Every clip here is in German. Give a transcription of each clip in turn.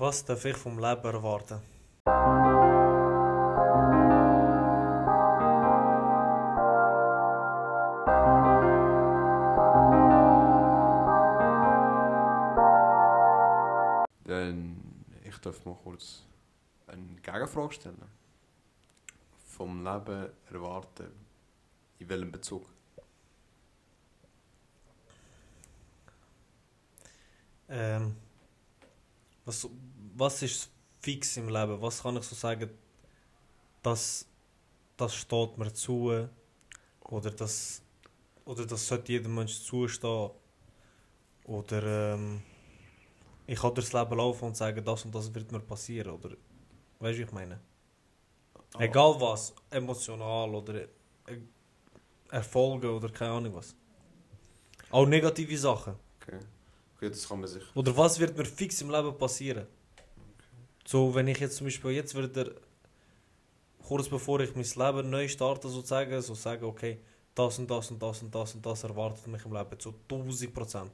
Was darf ich vom Leben erwarten? Dann, ich darf mal kurz eine Gegenfrage stellen. Vom Leben erwarten, in welchem Bezug? Ähm, was, was ist fix im Leben? Was kann ich so sagen, das, das steht mir zu oder das, oder das sollte jedem Mensch zustehen oder ähm, ich kann durchs Leben laufen und sagen, das und das wird mir passieren oder weißt du, ich meine? Egal was, emotional oder äh, Erfolge oder keine Ahnung was. Auch negative Sachen. Okay. okay, das kann man sich... Oder was wird mir fix im Leben passieren? So, wenn ich jetzt zum Beispiel jetzt würde, kurz bevor ich mein Leben neu starte, sozusagen, so sagen, okay, das und das und das und das und das erwartet mich im Leben zu 1000 Prozent.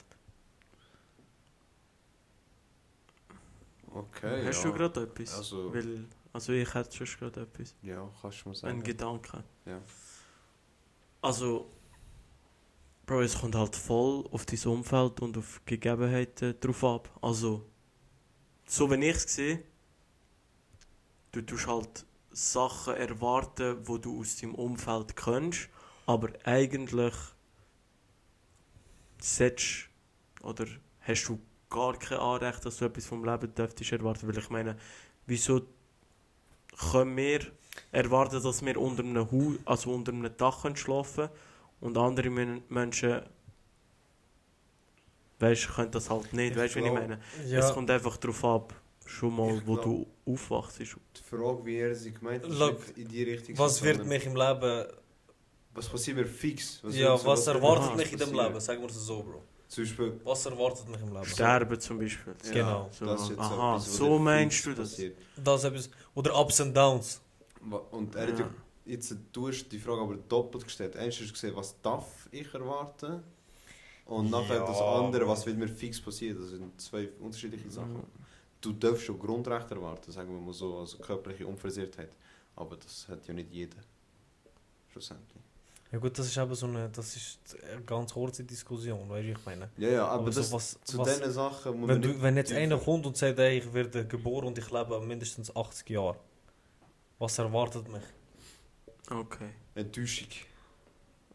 Okay, Hast ja. du gerade etwas? Also- Weil, also ich hätte schon gerade etwas. Ja, kannst du mal Ein sagen. Gedanke. Ja. Also, Bro, es kommt halt voll auf dein Umfeld und auf die Gegebenheiten drauf ab. Also, so wenn ich es sehe, du tust halt Sachen erwarten, wo du aus deinem Umfeld kennst, aber eigentlich solltest oder hast du gar kein Anrecht, dass du etwas vom Leben dürftest erwarten, weil ich meine, wieso können wir erwarten, dass wir unter einem Haus, also unter einem Dach schlafen und andere Men Menschen weißt, können das halt nicht, Ich weißt du, wie ich meine? Es Ja, kommt einfach darauf ab, schon mal, Ich wo glaub- du aufwachst. Die Frage, wie er sie gemeint hat, Look, in die Richtung. was wird mich im Leben, Was passiert mir fix? Was ja, so- was wird erwartet mich in dem? Leben? Sagen wir es so, Bro. Zum Beispiel, Was erwartet mich im Leben? Sterben zum Beispiel. ja, Genau. So, das ist jetzt aha, etwas, was so meinst du das? passiert. Das etwas, oder Ups and Downs. Und er hat Ja. ja jetzt du hast die Frage aber doppelt gestellt. Erst hast du gesehen, was darf ich erwarten? Und nachher Ja, das andere, was wird mir fix passieren. Das sind zwei unterschiedliche Sachen. Mhm. Du darfst schon Grundrechte erwarten, sagen wir mal so, also körperliche Unversehrtheit. Aber das hat ja nicht jeder. Schlussendlich. Ja gut, das ist eben so eine, das ist eine ganz kurze Diskussion, weißt du, wie ich meine. Ja, ja, aber, Aber so das, was- zu was- diesen Sachen muss Wenn, du, jetzt einer kommt und sagt, ey, ich werde geboren und ich lebe mindestens 80 Jahre, was erwartet mich? Okay. Enttäuschung.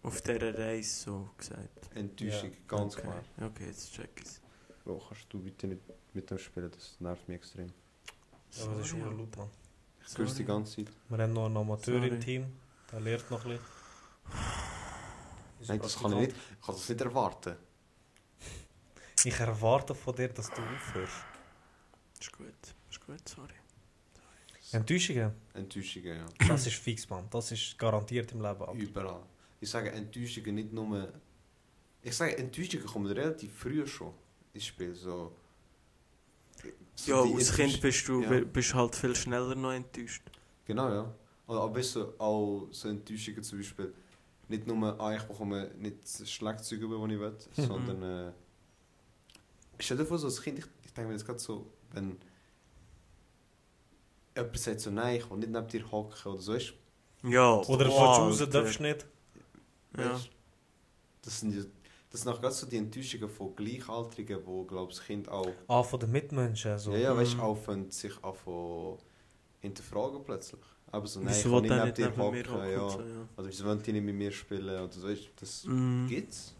Auf dieser Reise so gesagt. Enttäuschung, Ja, ganz okay. klar. Okay, jetzt check ich's. Bro, kannst du bitte nicht mit dem spielen, das nervt mich extrem. Ja, aber das ist Sorry, schon laut. Mann. Ich höre es die ganze Zeit. Wir haben noch einen Amateur Sorry. im Team, der lernt noch ein bisschen. Ist Nein, das kann ich nicht. Ich kann das nicht erwarten. Ich erwarte von dir, dass du aufhörst. Ist gut. Ist gut, sorry. Enttäuschungen, Enttäuschungen, ja. das ist fix, Mann. Das ist garantiert im Leben. Alter. Überall. Ich sage Enttäuschungen nicht nur. Ich sage Enttäuschungen kommen relativ früh schon ins Spiel. So, so Ja, als Kind bist du Ja. bist halt viel schneller noch enttäuscht. Genau, ja. Oder aber weißt du, auch so Enttäuschungen zum Beispiel. Nicht nur, ah, ich bekomme nicht das Schlagzeug über, das ich will, Mhm. sondern. Äh, stell dir vor, so als Kind, ich, ich denke mir jetzt gerade so, wenn. Jemand sagt so, nein, ich will nicht neben dir hocken oder so, weißt Ja. Oder wow, von raus Alter. darfst du nicht. Ja. Weißt, das sind ja, das sind auch gerade so die Enttäuschungen von Gleichaltrigen, wo glaube das Kind auch, Ah, von den Mitmenschen. So. ja, ja, weißt, Mhm. anfangen sich auch von hinterfragen plötzlich. Aber so, nein, ich Wieso will will nicht der neben dir hocken, ja. Ja. Oder wieso wollen die nicht mit mir spielen? Oder so, weißt, das Mhm. gibt's.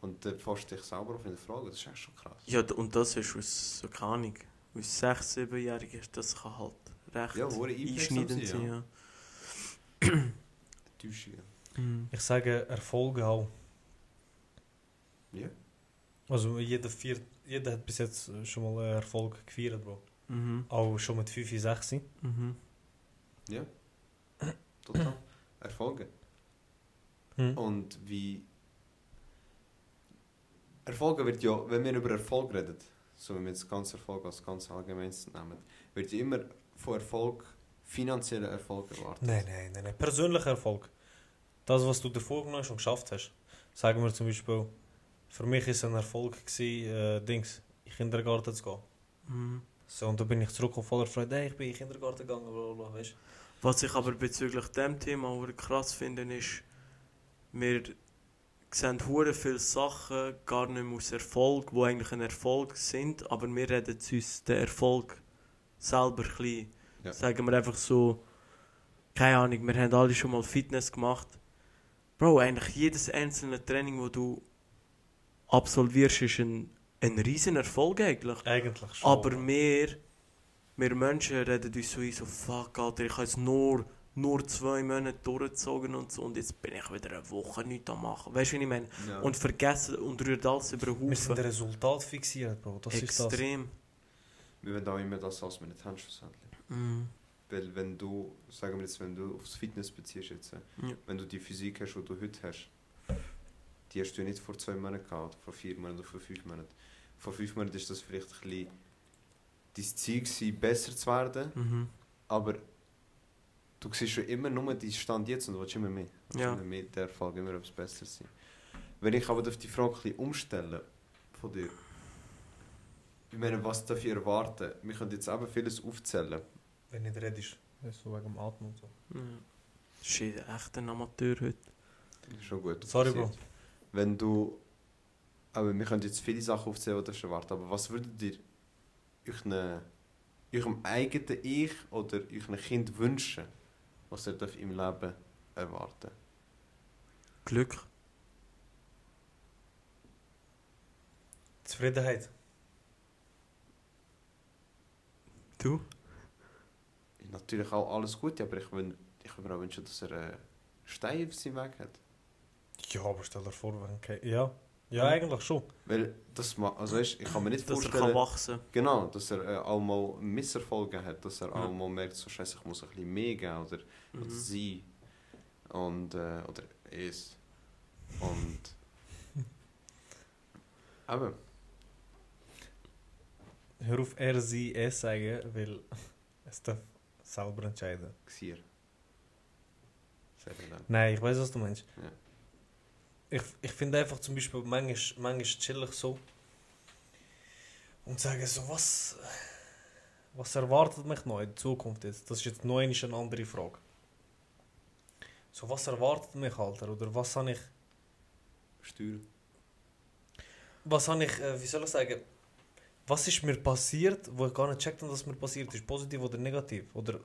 Und dann fährst du dich selber auf hinterfragen, das ist echt schon krass. Ja, und das ist aus, so keine Ahnung, aus 6-, 7-Jährigen, das kann halt recht Ja, einschneidend sein, ja. ja. Enttäuschungen. Mhm. Ich sage Erfolge auch. Ja. Also jeder, vier, jeder hat bis jetzt schon mal einen Erfolg gefeiert, Bro. Mhm. Auch schon mit 5, 6. Mhm. Ja. Total. Erfolge. Hm. Und wie. Erfolge wird ja, wenn wir über Erfolg reden, so wenn wir jetzt ganz Erfolg als ganz allgemeines nehmen, wird ja immer von Erfolg finanzieller Erfolg erwartet. Nein, nein, nein, nein. Persönlicher Erfolg. Das, was du dir vorgenommen hast und geschafft hast. Sagen wir zum Beispiel, für mich ist ein Erfolg gewesen, äh, Dings, in den Kindergarten zu gehen. Mhm. So, und dann bin ich zurück auf voller Freude, hey, ich bin in den Kindergarten gegangen, bla bla, bla, weißt Was ich aber bezüglich dem Thema krass finde, ist, wir sehen hure viele Sachen gar nicht mehr aus Erfolg, die eigentlich ein Erfolg sind, aber wir reden uns den Erfolg selber klein. Ja. Sagen wir einfach so, keine Ahnung, wir haben alle schon mal Fitness gemacht. Bro, eigentlich jedes einzelne Training, das du absolvierst, ist ein, ein riesen Erfolg eigentlich. Eigentlich schon. Aber wir, wir Menschen reden uns so ein, so fuck, Alter, ich habe jetzt nur, nur zwei Monate durchgezogen und so und jetzt bin ich wieder eine Woche nichts am machen. Weißt du, wie ich meine? Ja. Und vergessen und rührt alles über den wir sind Haufen. Resultat fixiert, Bro. Das ist das. Extrem. wir wollen auch immer das, was wir nicht haben, schlussendlich. Mhm. Weil wenn du, sagen wir jetzt, wenn du aufs Fitness beziehst jetzt, Ja. wenn du die Physik hast, die du heute hast, die hast du ja nicht vor zwei Monaten gehabt, vor vier Monaten oder vor fünf Monaten. Vor fünf Monaten ist das vielleicht ein bisschen dein Ziel gewesen, besser zu werden, Mhm. aber du siehst schon immer nur deinen Stand jetzt und willst immer mehr. Willst Ja. Immer mehr der Erfolg, immer etwas Besseres sein. Wenn ich aber auf die Frage ein bisschen umstellen von dir, ich meine, was darf ich erwarten? Wir können jetzt eben vieles aufzählen. Wenn nicht redest. So wegen dem Atmen und so. Ja. Shit, echt ein Amateur heute. Das ist schon gut. Sorry, Bro. Wenn du. Aber wir können jetzt viele Sachen aufzählen, die du erwarten aber was würdet ihr euren, eurem eigenen Ich oder eurem Kind wünschen, was er im Leben erwarten Glück. Zufriedenheit. Du? Natürlich auch alles Gute, aber ich würde ich mir auch wünschen, dass er einen Stein auf seinem Weg hat. Ja, aber stell dir vor, wenn kein... Ja. Ja, eigentlich schon. Weil das ma- also weißt, ich kann mir nicht Dass er vorstellen, kann wachsen genau, dass er äh, auch mal Misserfolge hat, dass er Ja. auch mal merkt, so scheiße, ich muss ein bisschen mehr geben oder oder mhm. sie und äh, oder es und aber Hör auf er, sie, es sagen, weil es darf selber entscheiden. Xier. Nein, ich weiß, was du meinst. Ja. Ich, ich finde einfach zum Beispiel manchmal, manchmal chillig so und sagen so, was, was erwartet mich noch in der Zukunft jetzt? Das ist jetzt noch eine andere Frage. So, was erwartet mich, Alter? Oder was habe ich, Steuer. was habe ich, äh, wie soll ich sagen, was ist mir passiert, wo ich gar nicht checkt habe, dass mir passiert ist, positiv oder negativ? Oder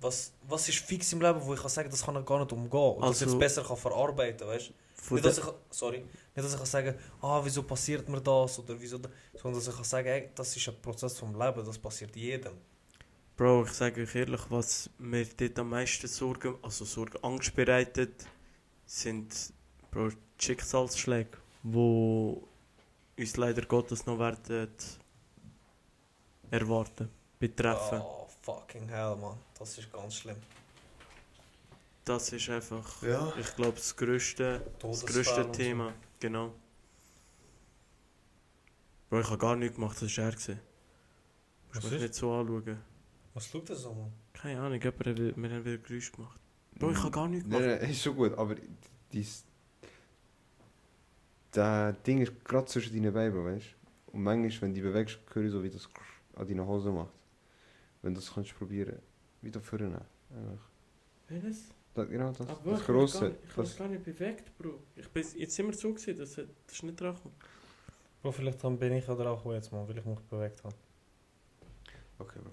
was, was ist fix im Leben, wo ich kann sagen, das kann ich gar nicht umgehen? Oder dass ich Also- es besser kann verarbeiten weißt Von Nicht, dass ich, sorry, nicht, dass ich kann sagen ah, wieso passiert mir das oder wieso das, sondern dass ich kann sagen, ey, das ist ein Prozess vom Leben, das passiert jedem. Bro, ich sage euch ehrlich, was mir dort am meisten Sorgen, also Sorgen, Angst bereitet, sind Bro, die Schicksalsschläge, wo uns leider Gottes noch werden erwarten, betreffen. Oh, fucking hell, man. Das ist ganz schlimm. Das ist einfach, Ja. ich glaube, das grösste, das grösste und so. Thema. Genau. Bro, ich habe gar nichts gemacht, das war er. gewesen. Musst mich ist? nicht so anschauen. Was schaut das so, man? Keine Ahnung, jemand hat, wir haben wieder Geräusch gemacht. Bro, ich habe gar nichts Nein, gemacht. nein, ist schon gut, aber dies. Das Ding ist gerade zwischen deinen Beinen, weißt du? Und manchmal, wenn du dich bewegst, höre ich so, wie das an deinen Hosen macht. Wenn du das kannst du probieren, wieder vorne. Einfach. Welches? Das, genau das, Aber das ich Grosse. habe Das, gar nicht bewegt, Bro. Ich bin jetzt immer so gesehen, das, das ist nicht dran. Bro, vielleicht bin ich oder auch jetzt, man, weil ich mich bewegt habe. okay, Bro.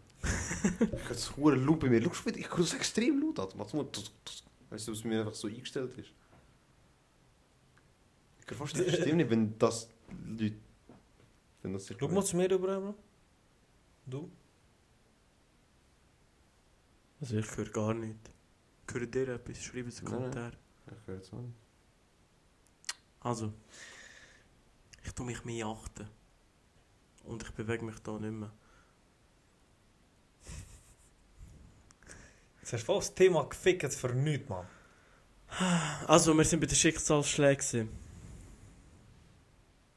ich kann das hure laut bei mir. Schau, ich höre das extrem laut an. Mal. das- das- Weißt du, was mir einfach so eingestellt ist? Ich kann fast nicht verstehen, nicht, wenn das Leute. Wenn das Schau mal zu mir rüber, Bro. Du? Also ich höre gar nichts. Hört ihr etwas? Schreibt es in den Nein, nein. Kommentar. Ich höre jetzt mal. Also, ich tue mich mehr achten. Und ich bewege mich da nicht mehr. Jetzt hast du voll das Thema gefickt für nichts, man. Also, wir sind bei den Schicksalsschlägen.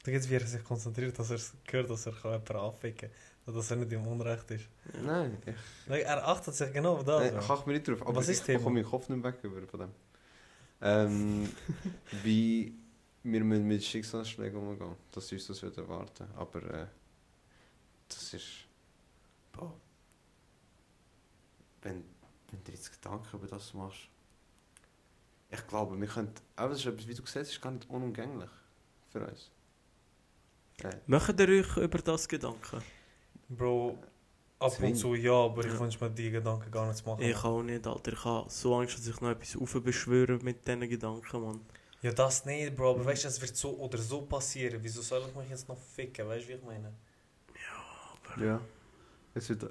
Da geht es, wie er sich konzentriert, dass er hört, dass er jemanden anficken kann. dass er nicht im Unrecht ist. Nein. Ich, er achtet sich genau auf das. Nein, ich mich nicht drauf, aber Was ist ich, ich meinen Kopf nicht weg über dem. Wie wir müssen mit Schicksalsschlägen umgehen, Das ist, das wird erwarten. Aber das ist... Boah. Wenn, wenn du jetzt Gedanken über das machst... Ich glaube, wir können... Aber etwas, wie du gesagt hast, ist gar nicht unumgänglich für uns. Äh. Macht ihr euch über das Gedanken? Bro, ab Zwing. und zu ja, aber ich Ja. wünsche mir die Gedanken gar nicht zu machen. Ich auch nicht, Alter. Ich habe so Angst, dass ich noch etwas aufbeschwöre mit diesen Gedanken, Mann. Ja, das nicht, Bro, aber weißt du, es wird so oder so passieren. Wieso soll ich mich jetzt noch ficken? Weißt du, wie ich meine? Ja. Es wird, äh,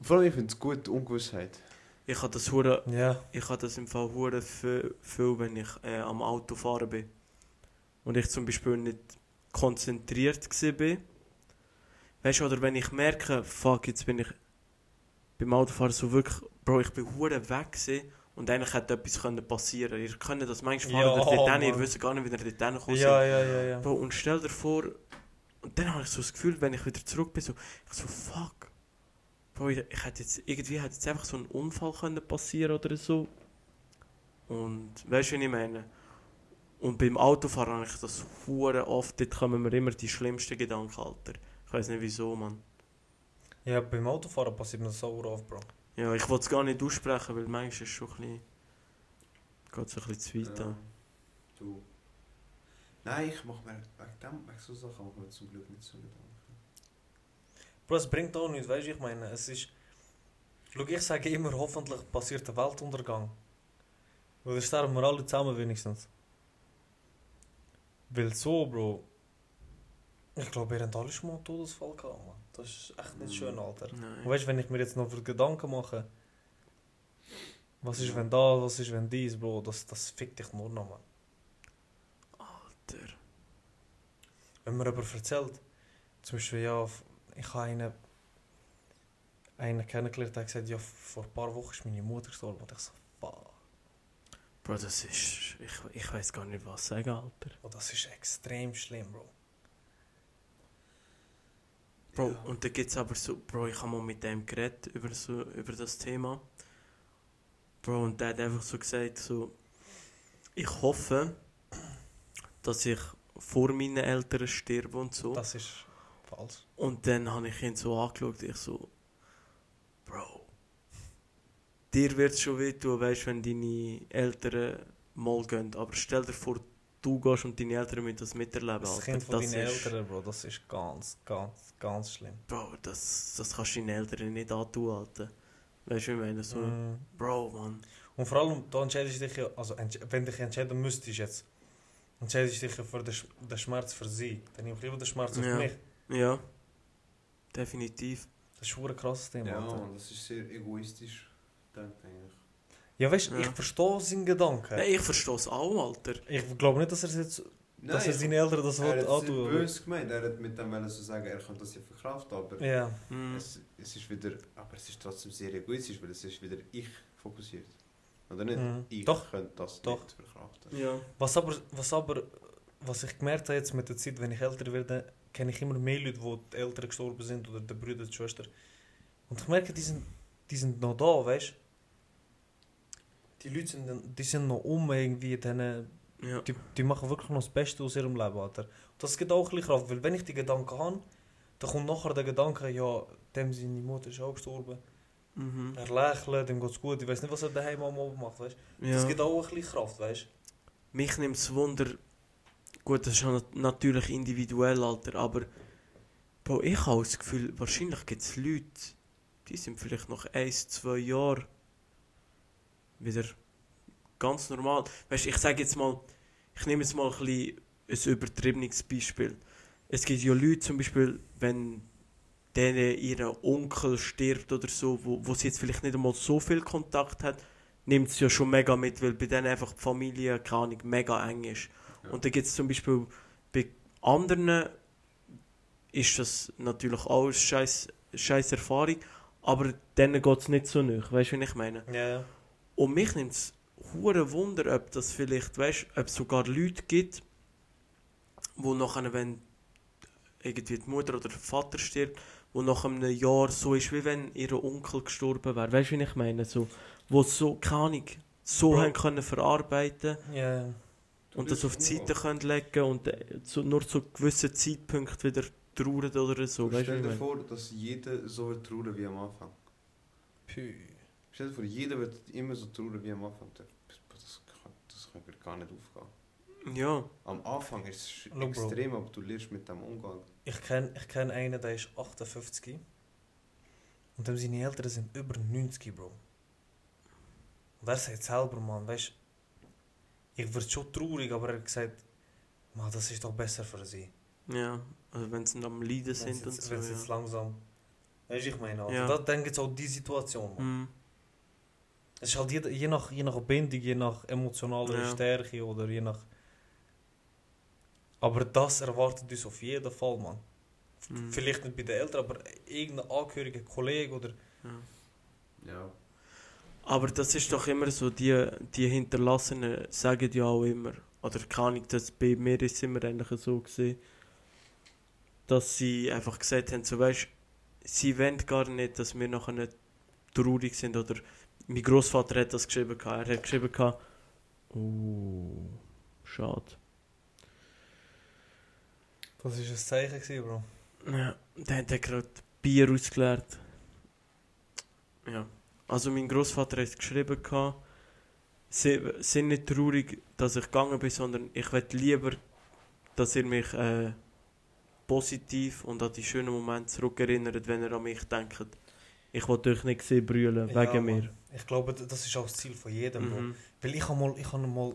vor allem, ich finde es gut, die Ungewissheit. Ich habe das hure, Ja. ich habe das im Fall hure viel, viel, wenn ich äh, am Auto fahren bin. Und ich zum Beispiel nicht konzentriert gsi bin. Weißt du, oder wenn ich merke, fuck, jetzt bin ich beim Autofahren so wirklich, Bro, ich bin hure weg gsi und eigentlich hätte etwas können passieren. Ihr könnt das manchmal fahren, Ja, dort hin, ihr wisst gar nicht, wie ihr dort hinkommen Ja, ja, ja, ja. Bro, und stell dir vor, und dann habe ich so das Gefühl, wenn ich wieder zurück bin, so, ich so, fuck. Bro, ich, ich hätte jetzt, irgendwie hätte jetzt einfach so ein Unfall können passieren oder so. Und, weißt du, wie ich meine? Und beim Autofahren habe ich das hure oft, dort kommen mir immer die schlimmsten Gedanken, Alter. Ich weiß nicht wieso, Mann. Ja, beim Autofahren passiert mir das so oft, Bro. Ja, ich wollte es gar nicht aussprechen, weil manchmal ist es schon ein bisschen, geht so ein bisschen zu weit Ja. an. Du. Nein, ich mache mir wegen dem, wegen so Sachen mache ich mir zum Glück nicht so Gedanken. Bro, es bringt auch nichts, weißt du, ich meine, es ist... Schau, ich sage immer, hoffentlich passiert der Weltuntergang. Weil dann sterben wir alle zusammen wenigstens. Weil so, Bro... Ich glaube, ihr habt alle schon mal einen Todesfall gehabt, man. Das ist echt nicht schön, Alter. Und Nein. weißt du, wenn ich mir jetzt noch Gedanken mache... Was ist, wenn da, was ist, wenn dies, Bro, das, das fickt dich nur noch, man. Alter. wenn mir jemand erzählt, zum Beispiel, ja, ich habe einen, einen kennengelernt, der gesagt, ja, vor ein paar Wochen ist meine Mutter gestorben. Und ich so, fuck. Bro, das ist, ich, ich weiß gar nicht, was sagen, Alter. Oh, das ist extrem schlimm, Bro. Bro, Ja. und da gibt es aber so, Bro, ich habe mal mit dem geredet über, so, über das Thema. Bro, und der hat einfach so gesagt, so, ich hoffe, dass ich vor meinen Eltern sterbe und so. Das ist falsch. Und dann habe ich ihn so angeschaut, ich so, Bro, dir wird es schon wehtun, weißt wenn deine Eltern mal gehen. Aber stell dir vor, du gehst und deine Eltern müssen das miterleben. Das. Kind von das deinen ist- Eltern, Bro, das ist ganz, ganz, ganz schlimm. Bro, das, das kannst du deinen Eltern nicht antun, Alter. Weißt du, wie ich meine? So, Mm. Bro, Mann. Und vor allem, da entscheidest du dich ja, also wenn du dich entscheiden müsstest jetzt, entscheidest du dich ja für den, Sch den Schmerz für sie. Dann nehme ich lieber den Schmerz auf Ja. mich. Ja, definitiv. Das ist ein krasses Thema, Ja, Alter. Mann, das ist sehr egoistisch, denke ich. Ja, weißt du, Ja. ich verstehe seinen Gedanken. Nein, ich verstehe es auch, Alter. Ich glaube nicht, dass er jetzt, dass er seine Eltern das er will hat es antun. aber- böse gemeint, er hat mit dem wollen so sagen, er kann das ja verkraften, aber Ja. Hm. es, es ist wieder, aber es ist trotzdem sehr egoistisch, weil es ist wieder ich fokussiert. Oder nicht? Mhm. Ich Doch. könnte das Doch. nicht verkraften. Ja. Was aber, was aber, was ich gemerkt habe jetzt mit der Zeit, wenn ich älter werde, kenne ich immer mehr Leute, wo die Eltern gestorben sind oder die Brüder, die Schwester. Und ich merke, die sind, die sind noch da, weißt Die Leute sind, die sind noch um irgendwie, denen, Ja. die, die machen wirklich noch das Beste aus ihrem Leben, Alter. Und das gibt auch ein bisschen Kraft, weil wenn ich die Gedanken habe, dann kommt nachher der Gedanke, ja, dem seine Mutter ist auch gestorben. Mhm. Er lächelt, dem geht's gut, ich weiß nicht, was er daheim am Abend macht, weißt ja. Das gibt auch ein bisschen Kraft, weißt Mich nimmt es Wunder. Gut, das ist ja natürlich individuell, Alter, aber. Bro, ich habe das Gefühl, wahrscheinlich gibt es Leute, die sind vielleicht noch ein, zwei Jahre wieder ganz normal. Weißt ich sage jetzt mal, ich nehme jetzt mal ein, bisschen ein übertriebenes Beispiel. Es gibt ja Leute, zum Beispiel, wenn denen ihr Onkel stirbt oder so, wo, wo sie jetzt vielleicht nicht einmal so viel Kontakt hat, nimmt es ja schon mega mit, weil bei denen einfach die Familie, keine Ahnung, mega eng ist. Ja. Und dann gibt es zum Beispiel bei anderen ist das natürlich auch eine scheiß, scheiß Erfahrung, aber denen geht es nicht so nach, weißt du, wie ich meine? Ja, ja. Und mich nimmt es hure Wunder, ob das vielleicht, weißt ob es sogar Leute gibt, wo nachher, wenn irgendwie die Mutter oder der Vater stirbt, wo nach einem Jahr so ist, wie wenn ihr Onkel gestorben wäre. Weißt du, wie ich meine? So, wo so, keine Ahnung, so Bro. haben können verarbeiten Ja, ja. und das auf die Seite können legen und äh, zu, nur zu gewissen Zeitpunkten wieder trauern oder so. Weißt stell dir vor, dass jeder so wird trauern wie am Anfang. Pü. Stell dir vor, jeder wird immer so traurig wie am Anfang. Das, das, kann, das kann gar nicht aufgehen. Ja. Am Anfang ist es Look, Bro. extrem, aber du lernst mit dem umgehen. Ich kenne ich kenn einen, der ist 58. Und dem seine Eltern sind über 90, Bro. Und er sagt selber, Mann, weißt ich werde schon traurig, aber er hat gesagt, man, das ist doch besser für sie. Ja. Also wenn sie am Leiden sind sie und so. wenn sie jetzt Ja. langsam. Weißt du, ich meine, also, Ja. da denke ich auch die Situation. Mann. Mhm. Es ist halt je, je, nach, je nach Bindung, je nach emotionaler Ja. Stärke oder je nach. Aber das erwartet uns auf jeden Fall, man. Mhm. Vielleicht nicht bei den Eltern, aber irgendein angehöriger Kollege oder. Ja. Ja. Aber das ist doch immer so, die, die Hinterlassenen sagen ja auch immer, oder kann ich das bei mir ist es immer eigentlich so gesehen, dass sie einfach gesagt haben, so weißt, sie wollen gar nicht, dass wir nachher nicht traurig sind oder mein Großvater hat das geschrieben gehabt. er hat geschrieben gehabt, oh, schade. Das war ein Zeichen, gewesen, Bro. Ja, der hat er gerade Bier ausgeleert. Ja. Also mein Großvater hat geschrieben gehabt, sind nicht traurig, dass ich gegangen bin, sondern ich will lieber, dass ihr mich äh, positiv und an die schönen Momente zurückerinnert, wenn ihr an mich denkt. Ich wollte euch nicht sehen brüllen, Ja, wegen mir. Ich glaube, das ist auch das Ziel von jedem. Mhm. Weil ich habe mal, ich habe mal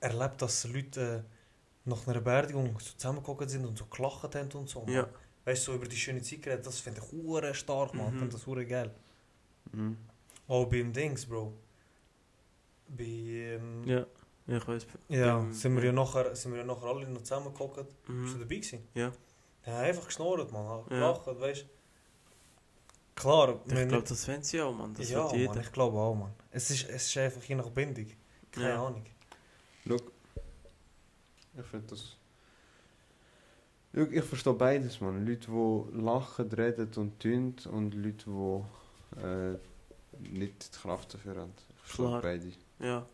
erlebt, dass Leute äh, nach einer Beerdigung so zusammengekommen sind und so gelacht haben und so. Ja. Weißt du, so über die schöne Zeit geredet, das finde ich hure stark, man. Ich Mhm. finde das hure geil. Mhm. Auch beim Dings, Bro. Bei, ähm, Ja, ja, ich weiß. ja, beim- sind, wir ja nachher, sind wir ja nachher alle noch zusammengeguckt. Bist du Mhm. dabei gewesen? Ja. Ja, einfach geschnurrt, man. Hat Ja. Gelacht, weißt du. Klar, Ich glaube, das wollen sie auch, Mann. Das ja, jeder. Mann, ich glaube auch, man. Es ist, es ist einfach je nach Bindung. Keine Ja. Ahnung. Schau, ich finde das. Schau, ich verstehe beides, man. Leute, die lachen, reden und tun und Leute, die äh, nicht die Kraft dafür haben. Ich verstehe Klar. beide. Ja.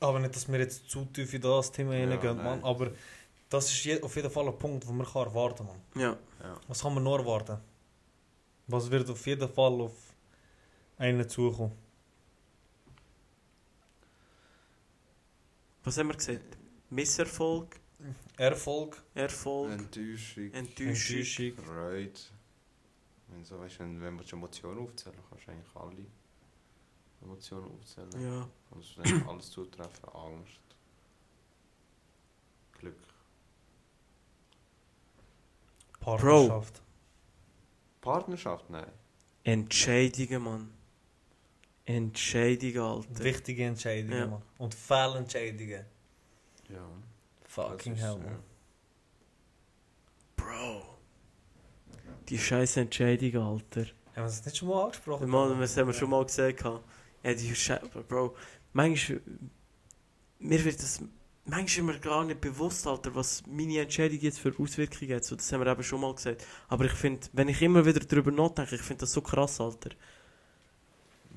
Aber nicht, dass wir jetzt zu tief in das Thema Ja, hineingehen, nein. man. Aber das ist je, auf jeden Fall ein Punkt, den man kann erwarten kann. Ja. Ja. Was kann man noch erwarten? Was wird auf jeden Fall auf einen zukommen? Was haben wir gesagt? Misserfolg, Erfolg, Erfolg, Enttäuschung, Enttäuschung. Enttäuschung. Freude. Wenn, so, weißt, wenn, wenn wir die Emotionen aufzählen, kannst du eigentlich alle Emotionen aufzählen. Ja. Kannst du alles zutreffen. Angst. Glück. Partnerschaft. Partnerschaft? Nein. Entscheidungen, Mann. Entscheidungen, Alter. Wichtige Entscheidungen, Ja. man. Und Fehlentscheidungen. Ja. Fucking hell, ja. man. Bro. Die scheiß Entscheidung, Alter. Haben wir das nicht schon mal angesprochen? Mann, das haben wir schon mal gesagt. gehabt. Ja, die Scheiße, Bro. Manchmal. Mir wird das. Manchmal ist mir gar nicht bewusst, Alter, was meine Entscheidung jetzt für Auswirkungen hat. So, das haben wir eben schon mal gesagt. Aber ich finde, wenn ich immer wieder darüber nachdenke, ich finde das so krass, Alter.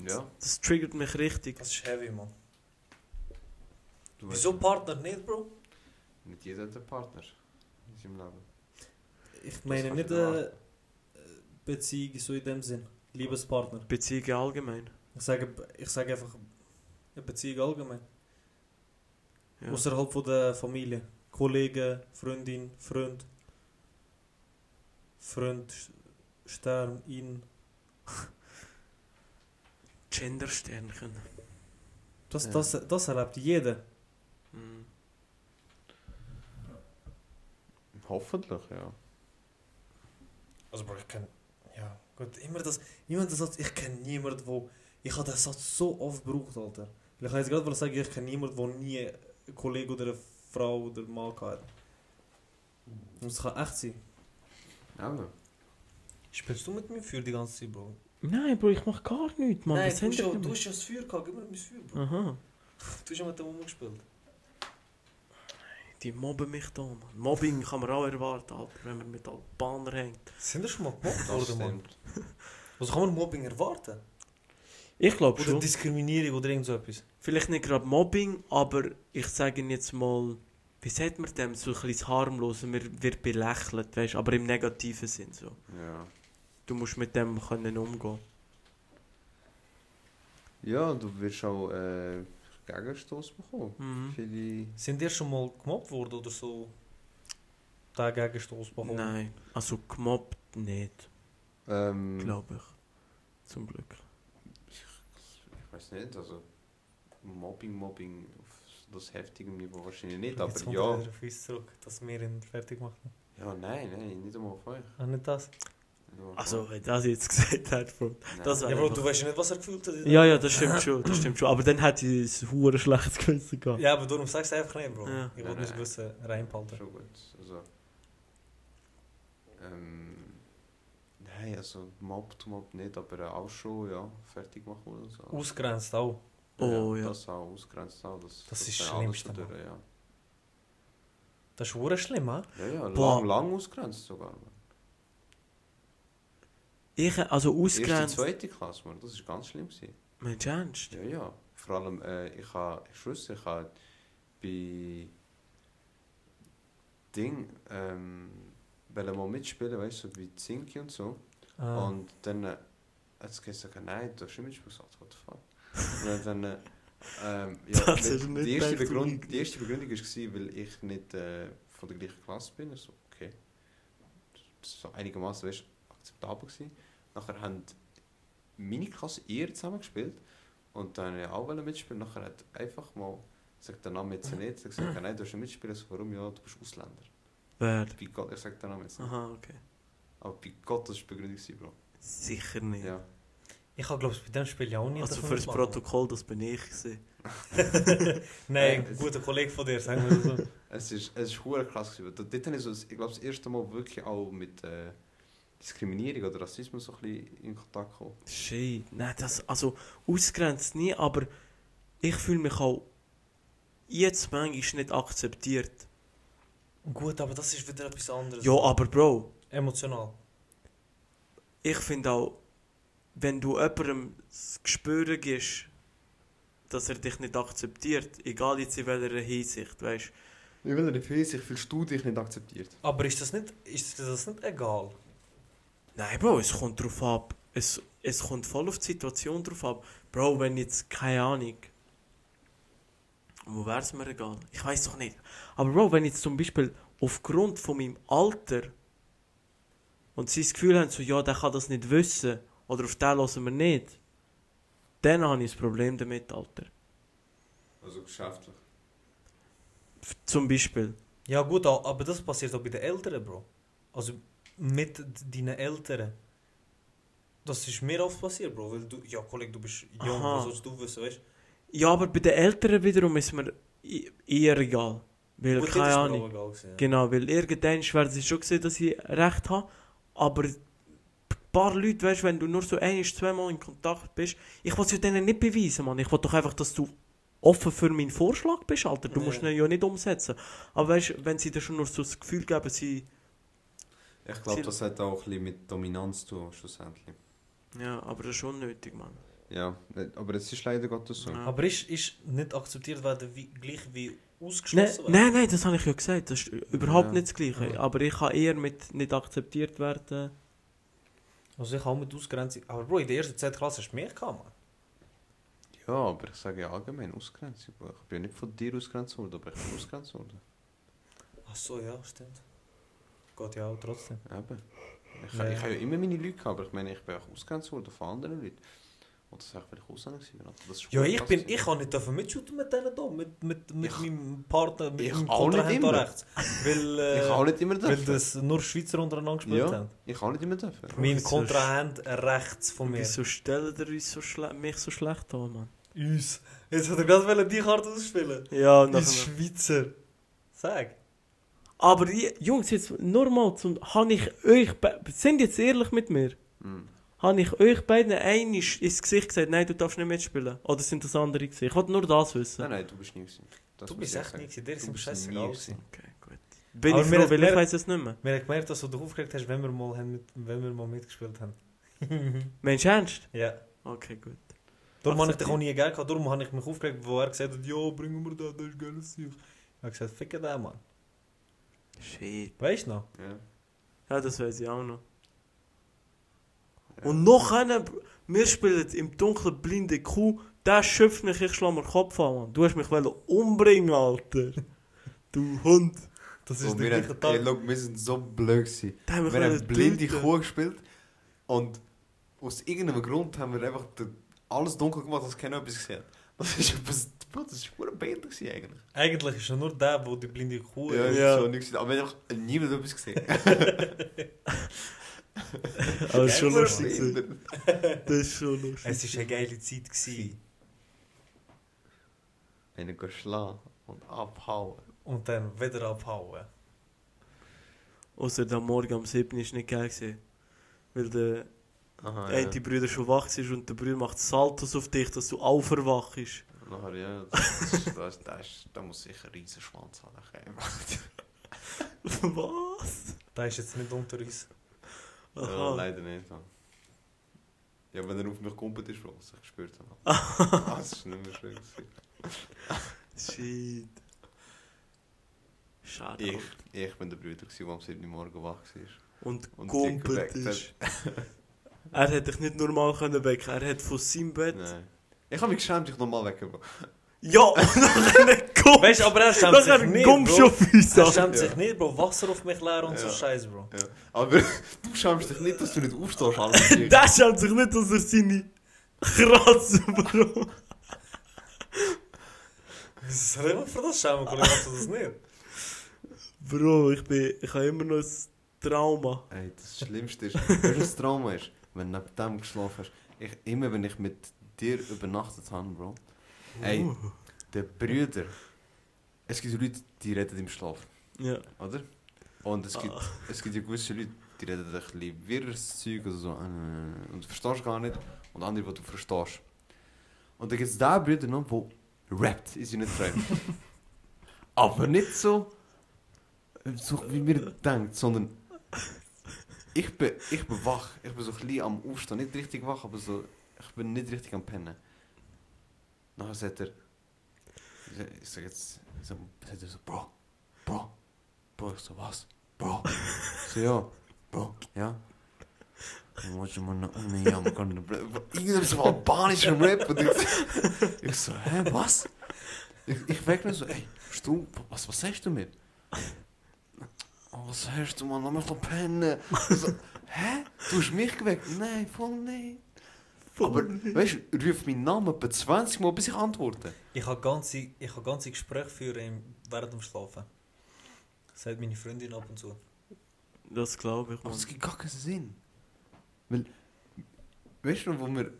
Ja. Das triggert mich richtig. Das ist heavy, man. Du Wieso Partner nicht, Bro? Nicht jeder hat einen Partner in seinem Leben. Ich meine nicht erwarten. Beziehung so in dem Sinn. Liebespartner. Beziehungen allgemein. Ich sage, ich sage einfach eine Beziehung allgemein. Ja. Außerhalb von der Familie. Kollege, Freundin, Freund. Freund, Stern, ihn. Gendersternchen. Das, Ja. das, das erlebt jeder. Mhm. Hoffentlich, ja. Also, Bro, ich kenne. Ja, gut. Immer das. Immer der Satz, ich kenne niemanden, wo. Ich habe den Satz so oft gebraucht, Alter. Weil Ich kann jetzt gerade sagen, ich kenne niemanden, der nie einen Kollegen oder eine Frau oder einen Mann hat. Und es kann echt sein. Aber. Spielst du mit mir für die ganze Zeit, Bro? Nein, Bro, ich mach gar nichts, Mann. Nein, Was du hast, ja, du gemacht? hast ja das Feuer gehabt, gib mir mein Feuer, Bro. Aha. Du hast ja mit dem rumgespielt. Die mobben mich da, Mann. Mobbing kann man auch erwarten, Alter, wenn man mit Albanern hängt. Sind wir schon mal gemobbt Das worden, Mann? Was kann man Mobbing erwarten? Ich glaube Oder schon. Diskriminierung oder irgend so etwas? Vielleicht nicht gerade Mobbing, aber ich sage Ihnen jetzt mal, wie sagt man dem, so ein bisschen harmlos, man wird belächelt, weißt aber im negativen Sinn so. Ja. Du musst mit dem können umgehen. Ja, du wirst auch äh, Gegenstoß bekommen. Mhm. Viele... Sind ihr schon mal gemobbt worden oder so? Den Gegenstoß bekommen? Nein, also gemobbt nicht, Ähm, glaube ich. Zum Glück. Ich weiß nicht, also Mobbing, Mobbing auf das heftige Niveau wahrscheinlich nicht, Jetzt aber kommt ja. er wieder auf uns zurück, dass wir ihn fertig machen. Ja, nein, nein, nicht einmal auf euch. Ah, nicht das? Nicht Also, wenn das jetzt gesagt hat, Bro. Das Ja, Bro, du weißt ja nicht, was er gefühlt hat. Ja, ja, das stimmt schon, das stimmt schon. Aber dann hätte ich ein hure schlechtes Gewissen gehabt. Ja, aber darum sagst du einfach nicht, Bro. Ja. Ich wollte nur nein. wissen, reinbehalten. Schon gut. Also, ähm, nein, also mobbt, mobbt nicht, aber auch schon, ja, fertig machen oder so. Ausgrenzt auch. Oh, ja. Das auch, ausgrenzt auch. Das, Das ist wäre das Schlimmste, durch, ja. Das ist hure schlimm, hä? Ja, ja, Boah. lang, lang ausgrenzt sogar. Man. Ich, also Erste, ausgrenzt. zweite Klasse, man, das ist ganz schlimm gewesen. Mensch, ernst? Ja, ja. Vor allem, äh, ich habe, ich schwöre, ich habe bei Ding, ähm, wollte mal mitspielen, weißt du, so wie Zinki und so. Ah. Und dann äh, hat es gesagt, nein, du darfst nicht. Ich sagte, what the fuck. Und dann, äh, ähm, ja, Das mit- die, erste Begründung, du- die erste Begründung war, weil ich nicht äh, von der gleichen Klasse bin. Also, okay. Das war einigermaßen weißt, akzeptabel. Gewesen. Nachher haben meine Klasse eher zusammen gespielt. Und dann ja auch mitspielen. Nachher hat einfach mal, sagt der Name jetzt nicht, gesagt, nein, du hast nicht mitspielen. So, warum? Ja, du bist Ausländer. Wer? Er sagt den Namen jetzt nicht. Aha, okay. Aber bei Gott, das war die Begründung, gewesen, Bro. Sicher nicht. Ja. Ich habe, glaube ich, bei dem Spiel ja auch nicht. Also für das. Protokoll, das bin ich gewesen. Nein, Ja, ein guter Kollege von dir, sagen wir so. Es ist, es ist hure krass gewesen. Dort habe ich, so, ich glaube, das erste Mal wirklich auch mit äh, Diskriminierung oder Rassismus so ein bisschen in Kontakt gekommen. Shit. Nein, das, also ausgrenzt nie, aber ich fühle mich auch jetzt manchmal nicht akzeptiert. Gut, aber das ist wieder etwas anderes. Ja, aber Bro, Emotional. ich finde auch, wenn du jemandem das Gespür gibst, dass er dich nicht akzeptiert, egal jetzt in welcher Hinsicht, weißt In welcher Hinsicht fühlst du dich nicht akzeptiert? Aber ist das nicht, ist dir das nicht egal? Nein, Bro, es kommt drauf ab. Es, es kommt voll auf die Situation drauf ab. Bro, wenn jetzt, keine Ahnung. Wo wär's mir egal? Ich weiß doch nicht. Aber Bro, wenn jetzt zum Beispiel aufgrund von meinem Alter und sie das Gefühl haben, so, ja, der kann das nicht wissen oder auf den hören wir nicht, dann habe ich ein Problem damit, Alter. Also geschäftlich. Zum Beispiel. Ja gut, aber das passiert auch bei den Eltern, Bro. Also mit deinen Eltern. Das ist mir oft passiert, Bro. Weil du, ja, Kollege, du bist jung, Aha. was sollst du wissen, weißt Ja, aber bei den Eltern wiederum ist mir eher egal. Weil, Gut, keine Ahnung. egal ja. Genau, weil irgendwann werden sie schon sehen, dass ich recht habe. Aber ein paar Leute, weißt, wenn du nur so ein, zweimal in Kontakt bist, ich will es ja denen nicht beweisen, Mann. Ich will doch einfach, dass du offen für meinen Vorschlag bist, Alter. Du Ja. musst ihn ja nicht umsetzen. Aber weißt, wenn sie dir schon nur so das Gefühl geben, sie. Ich glaube, das hat auch ein bisschen mit Dominanz zu tun, schlussendlich. Ja, aber das ist schon nötig, Mann. Ja, aber es ist leider Gottes so. Ja. Aber ist, ist nicht akzeptiert werden wie, gleich wie Nein, ausgeschlossen werden? nein, nein, das habe ich ja gesagt. Das ist überhaupt Ja. nicht das Gleiche. Ja. Aber ich kann eher mit nicht akzeptiert werden. Also ich habe mit Ausgrenzung... Aber Bro, in der ersten zweiten Klasse hast du mehr gehabt. Ja, aber ich sage ja allgemein Ausgrenzung. Bro. Ich bin nicht von dir ausgrenzt worden, aber ich bin ausgrenzt worden. Ach so, ja, stimmt. Geht ja auch trotzdem. Eben. Ich, Ja. ich habe ja immer meine Leute gehabt, aber ich meine, ich bin auch ausgrenzt worden von anderen Leuten. Und das war vielleicht Ausländer. Das ist Ja, ich bin... Ich kann nicht dafür mitschuten mit denen hier. Mit, mit, mit Ich- meinem Partner, mit ich meinem auch nicht Kontrahent da rechts. Weil, äh, Ich auch nicht immer weil dürfen. das nur Schweizer untereinander gespielt Ja. haben. Ich kann nicht immer dürfen. Mein Kontrahent rechts von mir. Wieso stellen ihr uns so mich so schlecht an, Mann? Uns. Jetzt hat er gerade die Karte ausspielen. Ja, Uns Schweizer. Sag. Aber die, Jungs, jetzt nur mal zum. Habe ich euch. be- Sind jetzt ehrlich mit mir? Mhm. Habe ich euch beiden einig ins Gesicht gesagt, nein, du darfst nicht mitspielen? Oder sind das andere gewesen? Ich wollte nur das wissen. Nein, nein, du bist nie gewesen. Das Du bist echt nicht gewesen. Der ist bist scheißegal nie gewesen. Okay, gut. Bin Aber ich froh, weil ich weiß es nicht mehr. Wir haben gemerkt, dass du dich aufgeregt hast, wenn wir mal, haben mit, wenn wir mal mitgespielt haben. Mensch, ernst? ja. Okay, gut. Darum habe ich dich auch nie gern gehabt. Darum habe ich mich aufgeregt, wo er gesagt hat, ja, bringen wir da, das ist geil. Ich habe gesagt, ficke den, Mann. Shit. Weißt du noch? Ja. Ja, das weiß ich auch noch. Ja. Und noch einer, wir spielen im dunklen blinde Kuh, der schöpft mich, ich schlag mir den Kopf an, Mann. Du hast mich wollen umbringen, Alter. Du Hund. Das ist Und der gleiche Tag. ey, wir sind so blöd gewesen. Wir haben blinde töten. Kuh gespielt und aus irgendeinem Grund haben wir einfach alles dunkel gemacht, dass keiner etwas gesehen hat. Das ist etwas, Bro, das ist pure gewesen eigentlich. Eigentlich ist er nur der, wo die blinde Kuh Ja, ist. Ja. schon nichts. Aber wir haben einfach niemand etwas gesehen. Aber das ist schon lustig. Das ist schon lustig. Es war eine geile Zeit. Gewesen. Einen gehen schlagen und abhauen. Und dann wieder abhauen. Außer der Morgen am 7. ist nicht geil gewesen. Weil der Aha, eine Brüder schon wach ist und der Bruder macht Saltos auf dich, dass du aufwachst. Nachher, ja, das, das, das, das, da muss ich einen riesen Schwanz haben. Was? Der ist jetzt nicht unter uns. Leider nicht. Mann. Ja, wenn er auf mich kumpelt ist, was ich gespürt habe. ah, das ist nicht mehr schön. Shit. Schade. Ich, ich bin der Bruder, der am 7. Uhr morgen wach war. Und Und geweckt ist. er hätte dich nicht normal können wecken. Er hat von seinem Bett. Nein. Ich habe mich geschämt, dich nochmal wecken. Ja, und dann komm. Weißt du, aber er schämt sich nicht, kommst Bro. auf uns Er schämt sich nicht, Bro. Wasser auf mich leeren und so. Scheiß, Bro. Ja. Aber du schämst dich nicht, dass du nicht aufstehst. Alter. Der schämt sich nicht, dass er seine Kratzer, Bro. Wieso soll ich für das schämen, Kollege? Machst du das nicht? Bro, ich bin, ich habe immer noch ein Trauma. Ey, das Schlimmste ist, weißt du, was Trauma ist? Wenn du neben dem geschlafen hast. Ich, immer wenn ich mit dir übernachtet habe, Bro. Ey, Uh. der Brüder. Es gibt Leute, die reden im Schlaf, Ja. oder? Und es gibt, Ah. es gibt ja gewisse Leute, die reden ein bisschen wirres Zeug oder so. äh, Und du verstehst gar nicht. Und andere, die du verstehst. Und dann gibt es den Brüder noch, der rappt in seinen Träumen. Aber nicht so, so wie mir denkt, sondern ich bin, ich bin wach. Ich bin so ein bisschen am Aufstehen. Nicht richtig wach, aber so, ich bin nicht richtig am Pennen. Nachher sagt er, ich sag jetzt, er so, Bro, Bro, Bro, ich so, was? Bro. Ich so, ja, Bro, ja. Dann wollte mal eine Uni haben, irgendein so albanischer Rap. Und ich, ich so, hä, was? Ich, ich weck nur so, ey, du, was, was sagst du mir? Oh, was hast du, Mann? Lass mich doch pennen. Ich so, hä? Du hast mich geweckt? Nein, voll nicht. Aber, weißt du, ruf meinen Namen etwa 20 Mal, bis ich antworte. Ich habe ganze, ich habe ganze Gespräche führen während dem Schlafen. Das sagt meine Freundin ab und zu. Das glaube ich, Aber es gibt gar keinen Sinn. Weil, weißt du, wo wir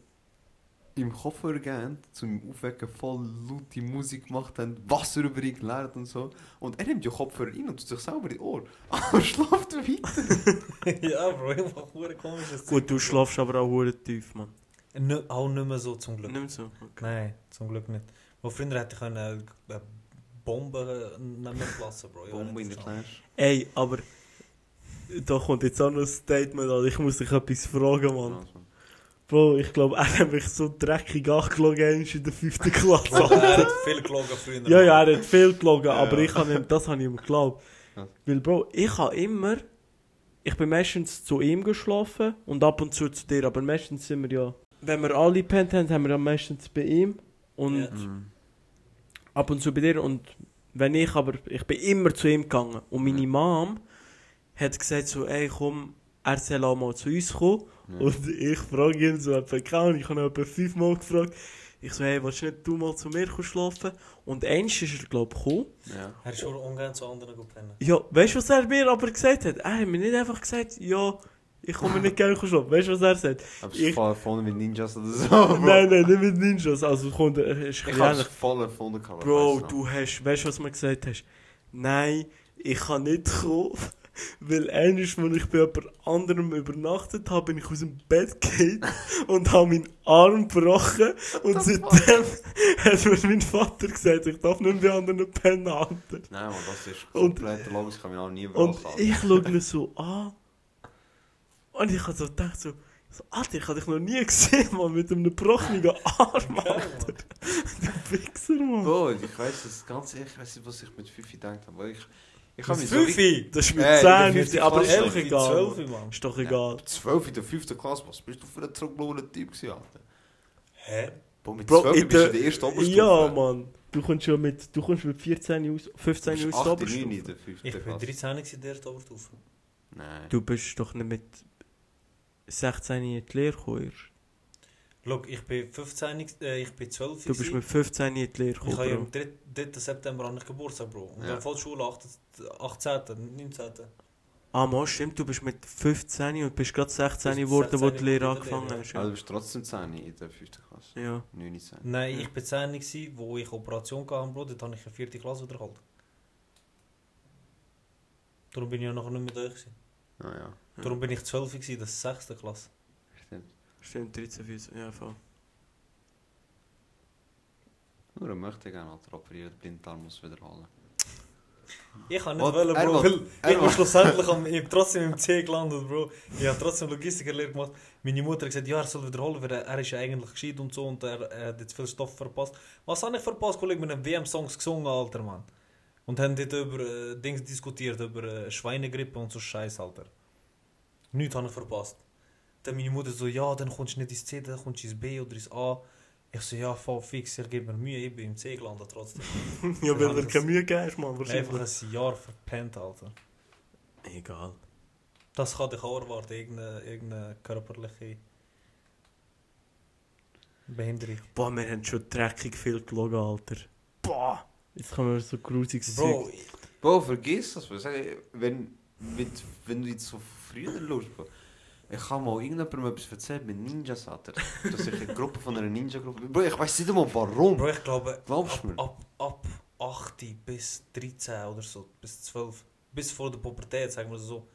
im Koffer gehen, zum Aufwecken voll laute Musik gemacht haben, Wasser über ihn geleert und so. Und er nimmt ja Kopfhörer rein und tut sich selber in die Ohr. Aber schlaft weiter. ja, Bro, ich hure komisches Gut, du schlafst aber auch hure tief, man. N auch nicht mehr so zum Glück. Nimm so. Okay. Nein, zum Glück nicht. Wo früher hätte ich eine Bombe mir lassen, Bro. Ich Bombe in nicht der. Clash. Ey, aber da kommt jetzt auch noch ein Statement an. Ich muss dich etwas fragen, Mann. Bro, ich glaube, er hat mich so dreckig angelogen einmal in der fünften Klasse. Bro, er hat viel gelogen früher. Ja, ja, er hat viel gelogen, Ja. aber ich habe ihm, das habe ich ihm geglaubt. Ja. Weil, Bro, ich habe immer, ich bin meistens zu ihm geschlafen und ab und zu zu dir, aber meistens sind wir ja, wenn wir alle gepennt haben, haben wir ja meistens bei ihm und Ja. Mhm. ab und zu bei dir und wenn ich aber, ich bin immer zu ihm gegangen und meine Mom hat gesagt so, ey komm, er soll auch mal zu uns kommen Ja. und ich frage ihn so keine ich habe ihn etwa fünfmal gefragt, ich so, hey, willst du nicht du mal zu mir schlafen? Und eins ist er, glaube ich, gekommen. Ja. Er ist schon ungern zu anderen gepennen. Ja, weißt du, was er mir aber gesagt hat? Er hat mir nicht einfach gesagt, ja, ich komme nicht gerne schlafen. Weißt du, was er sagt? Aber Ich- voll erfunden mit Ninjas oder so. Bro. Nein, nein, nicht mit Ninjas. Also kommt er, ist Ich habe voll erfunden. Bro, du hast, weißt du, was mir gesagt hast? Nein, ich kann nicht kommen, weil einmal, als ich bei jemand anderem übernachtet habe, bin ich aus dem Bett gegangen und habe meinen Arm gebrochen. Und seitdem hat mir mein Vater gesagt, ich darf nicht bei anderen pennen. Nein, man, das ist Und- komplett logisch. Ich kann mich auch nie Und überall ich schaue ihn so an. Und ich habe so gedacht, so, so, Alter, ich habe dich noch nie gesehen, Mann, mit einem gebrochenen Arm, Alter. Du Wichser, Mann. Bro, ich weiß das ganz ehrlich, ich weiß nicht, was ich mit Fifi gedacht habe. Ich, ich habe mich so Fünfi! Das ist mit Ey, 10, in der mit aber ist doch egal. Mann. 12, Mann. Ist doch egal. 12 in der 5. Klasse, was bist du für ein zurückgelogener Typ gewesen, Alter? Hä? Boah, mit Bro, 12 in bist du der- in der ersten Oberstufe. Ja, Mann. Du kommst schon mit, du kommst mit 14 aus, 15 Du bist aus der 8, 9 Oberstufe. in der 5. Ich bin Klasse. 13 gewesen in der ersten Oberstufe. Nein. Du bist doch nicht mit 16 in die Lehre gekommen. Schau, ich bin 15, äh, ich bin 12 Du bist mit 15 in die Lehre Ich habe ja gekommen. am 3. 3. September an Geburtstag, Bro. Und Ja. dann Vollschule 8, 18., 19. Bro. Ah, Mann, stimmt. Du bist mit 15 und bist gerade 16 Bist geworden, wo 16 die Lehre angefangen Lehre, hast. Aber du Ja. bist trotzdem 10 in der 5. Klasse. ja. 9, 10. Nein, ich war 10, gewesen, wo ich Operation hatte, Bro. Dort habe ich eine vierte Klasse wieder geholt. Darum bin ich ja nachher nicht mehr da. Gewesen. Ah ja, Darum bin ich 12 gewesen, das ist 6. Klasse. stimmt. Stimmt, 13, 14. Ja, voll. Nur möchte gerne Alter operieren, der Blinddarm muss wiederholen. Ich kann nicht Was? wollen, Er Bro, will- er ich bin schlussendlich am, ich trotzdem im C gelandet, Bro. Ich habe trotzdem Logistikerlehre gemacht. Meine Mutter hat gesagt, ja, er soll wiederholen, weil er, ist ja eigentlich gescheit und so und er, er hat jetzt viel Stoff verpasst. Was habe ich verpasst, Kollege? Wir haben WM-Songs gesungen, Alter, Mann. Und haben dort über äh, Dings diskutiert, über äh, Schweinegrippe und so Scheiß, Alter. Nichts habe ich verpasst. Dann meine Mutter so, ja, dann kommst du nicht ins C, dann kommst du ins B oder ins A. Ich so, ja, voll fix, er gibt mir Mühe, ich bin im C gelandet trotzdem. ja, weil du keine Mühe gegeben hast, Mann. Einfach Wahrscheinlich. ein Jahr verpennt, Alter. Egal. Das kann dich auch erwarten, irgendeine, irgendeine körperliche Behinderung. Boah, wir haben schon dreckig viel gelogen, Alter. Boah! Jetzt kommen wir so grusiges Bro, Zeug. Bro, vergiss das. Bro. Sag, wenn, wenn, wenn du jetzt so schaust, Bro. Ich habe mal irgendjemandem etwas erzählt mit Ninjas, Alter. Dass ich eine Gruppe von einer Ninja-Gruppe... Bro, ich weiß nicht einmal warum. Bro, ich glaube, Glaubst ab, du mir? ab, ab 8 bis 13 oder so, bis 12, bis vor der Pubertät, sagen wir so,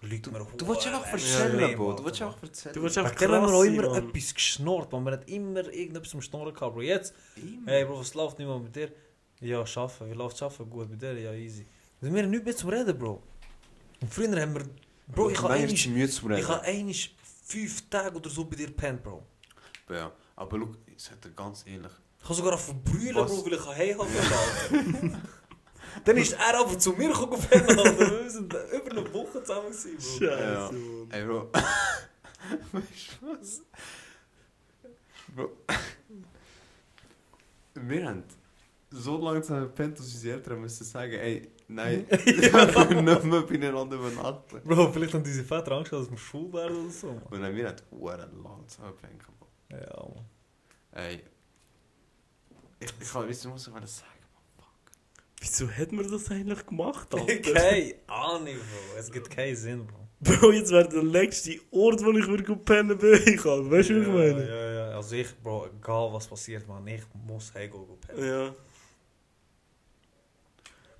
lügt mir Du willst einfach hure erzählen, Bro. Du willst Mann. einfach erzählen. Du willst einfach dem haben wir krass auch immer etwas geschnurrt, man. Man hat immer irgendetwas am Schnorren gehabt, Bro. Jetzt, Immer. hey Bro, was läuft nicht mehr mit dir? Ja, schaffen. Wie läuft schaffen? Gut, bei dir? Ja, easy. Wir haben nichts mehr zum Reden, Bro. Und früher haben wir... Bro, ich habe Nein, eigentlich... zu Ich habe eigentlich fünf Tage oder so bei dir gepennt, Bro. Ja, aber schau, ich sag dir ganz ehrlich. Ich habe sogar verbrüllen, Was? Bro, weil ich hey haben Alter. Dann ist er aber zu mir gekommen. Wir sind über eine Woche zusammen gewesen, Bro. Scheiße, Ja. Mann. Ey, Bro. weißt du was? Bro. Wir haben so lange zusammen gepennt, dass unsere Eltern müssen sagen, ey, nein, wir können nicht mehr beieinander übernachten. Bro, vielleicht haben diese Väter Angst, dass wir schwul werden oder so. Und dann wir haben verdammt lang zusammen gepennt. Bro. Ja, Mann. Ey. Ich, ich kann wissen, was ich sagen. Wieso hat man das eigentlich gemacht, Alter? Keine Ahnung, Bro. Es gibt keinen Sinn, Bro. Bro, jetzt wäre der letzte Ort, wo ich würde pennen bin. Ich kann. Weißt du, was ich ja, meine? Ja, ja. Also ich, Bro, egal was passiert, man. Ich muss go pennen. Ja.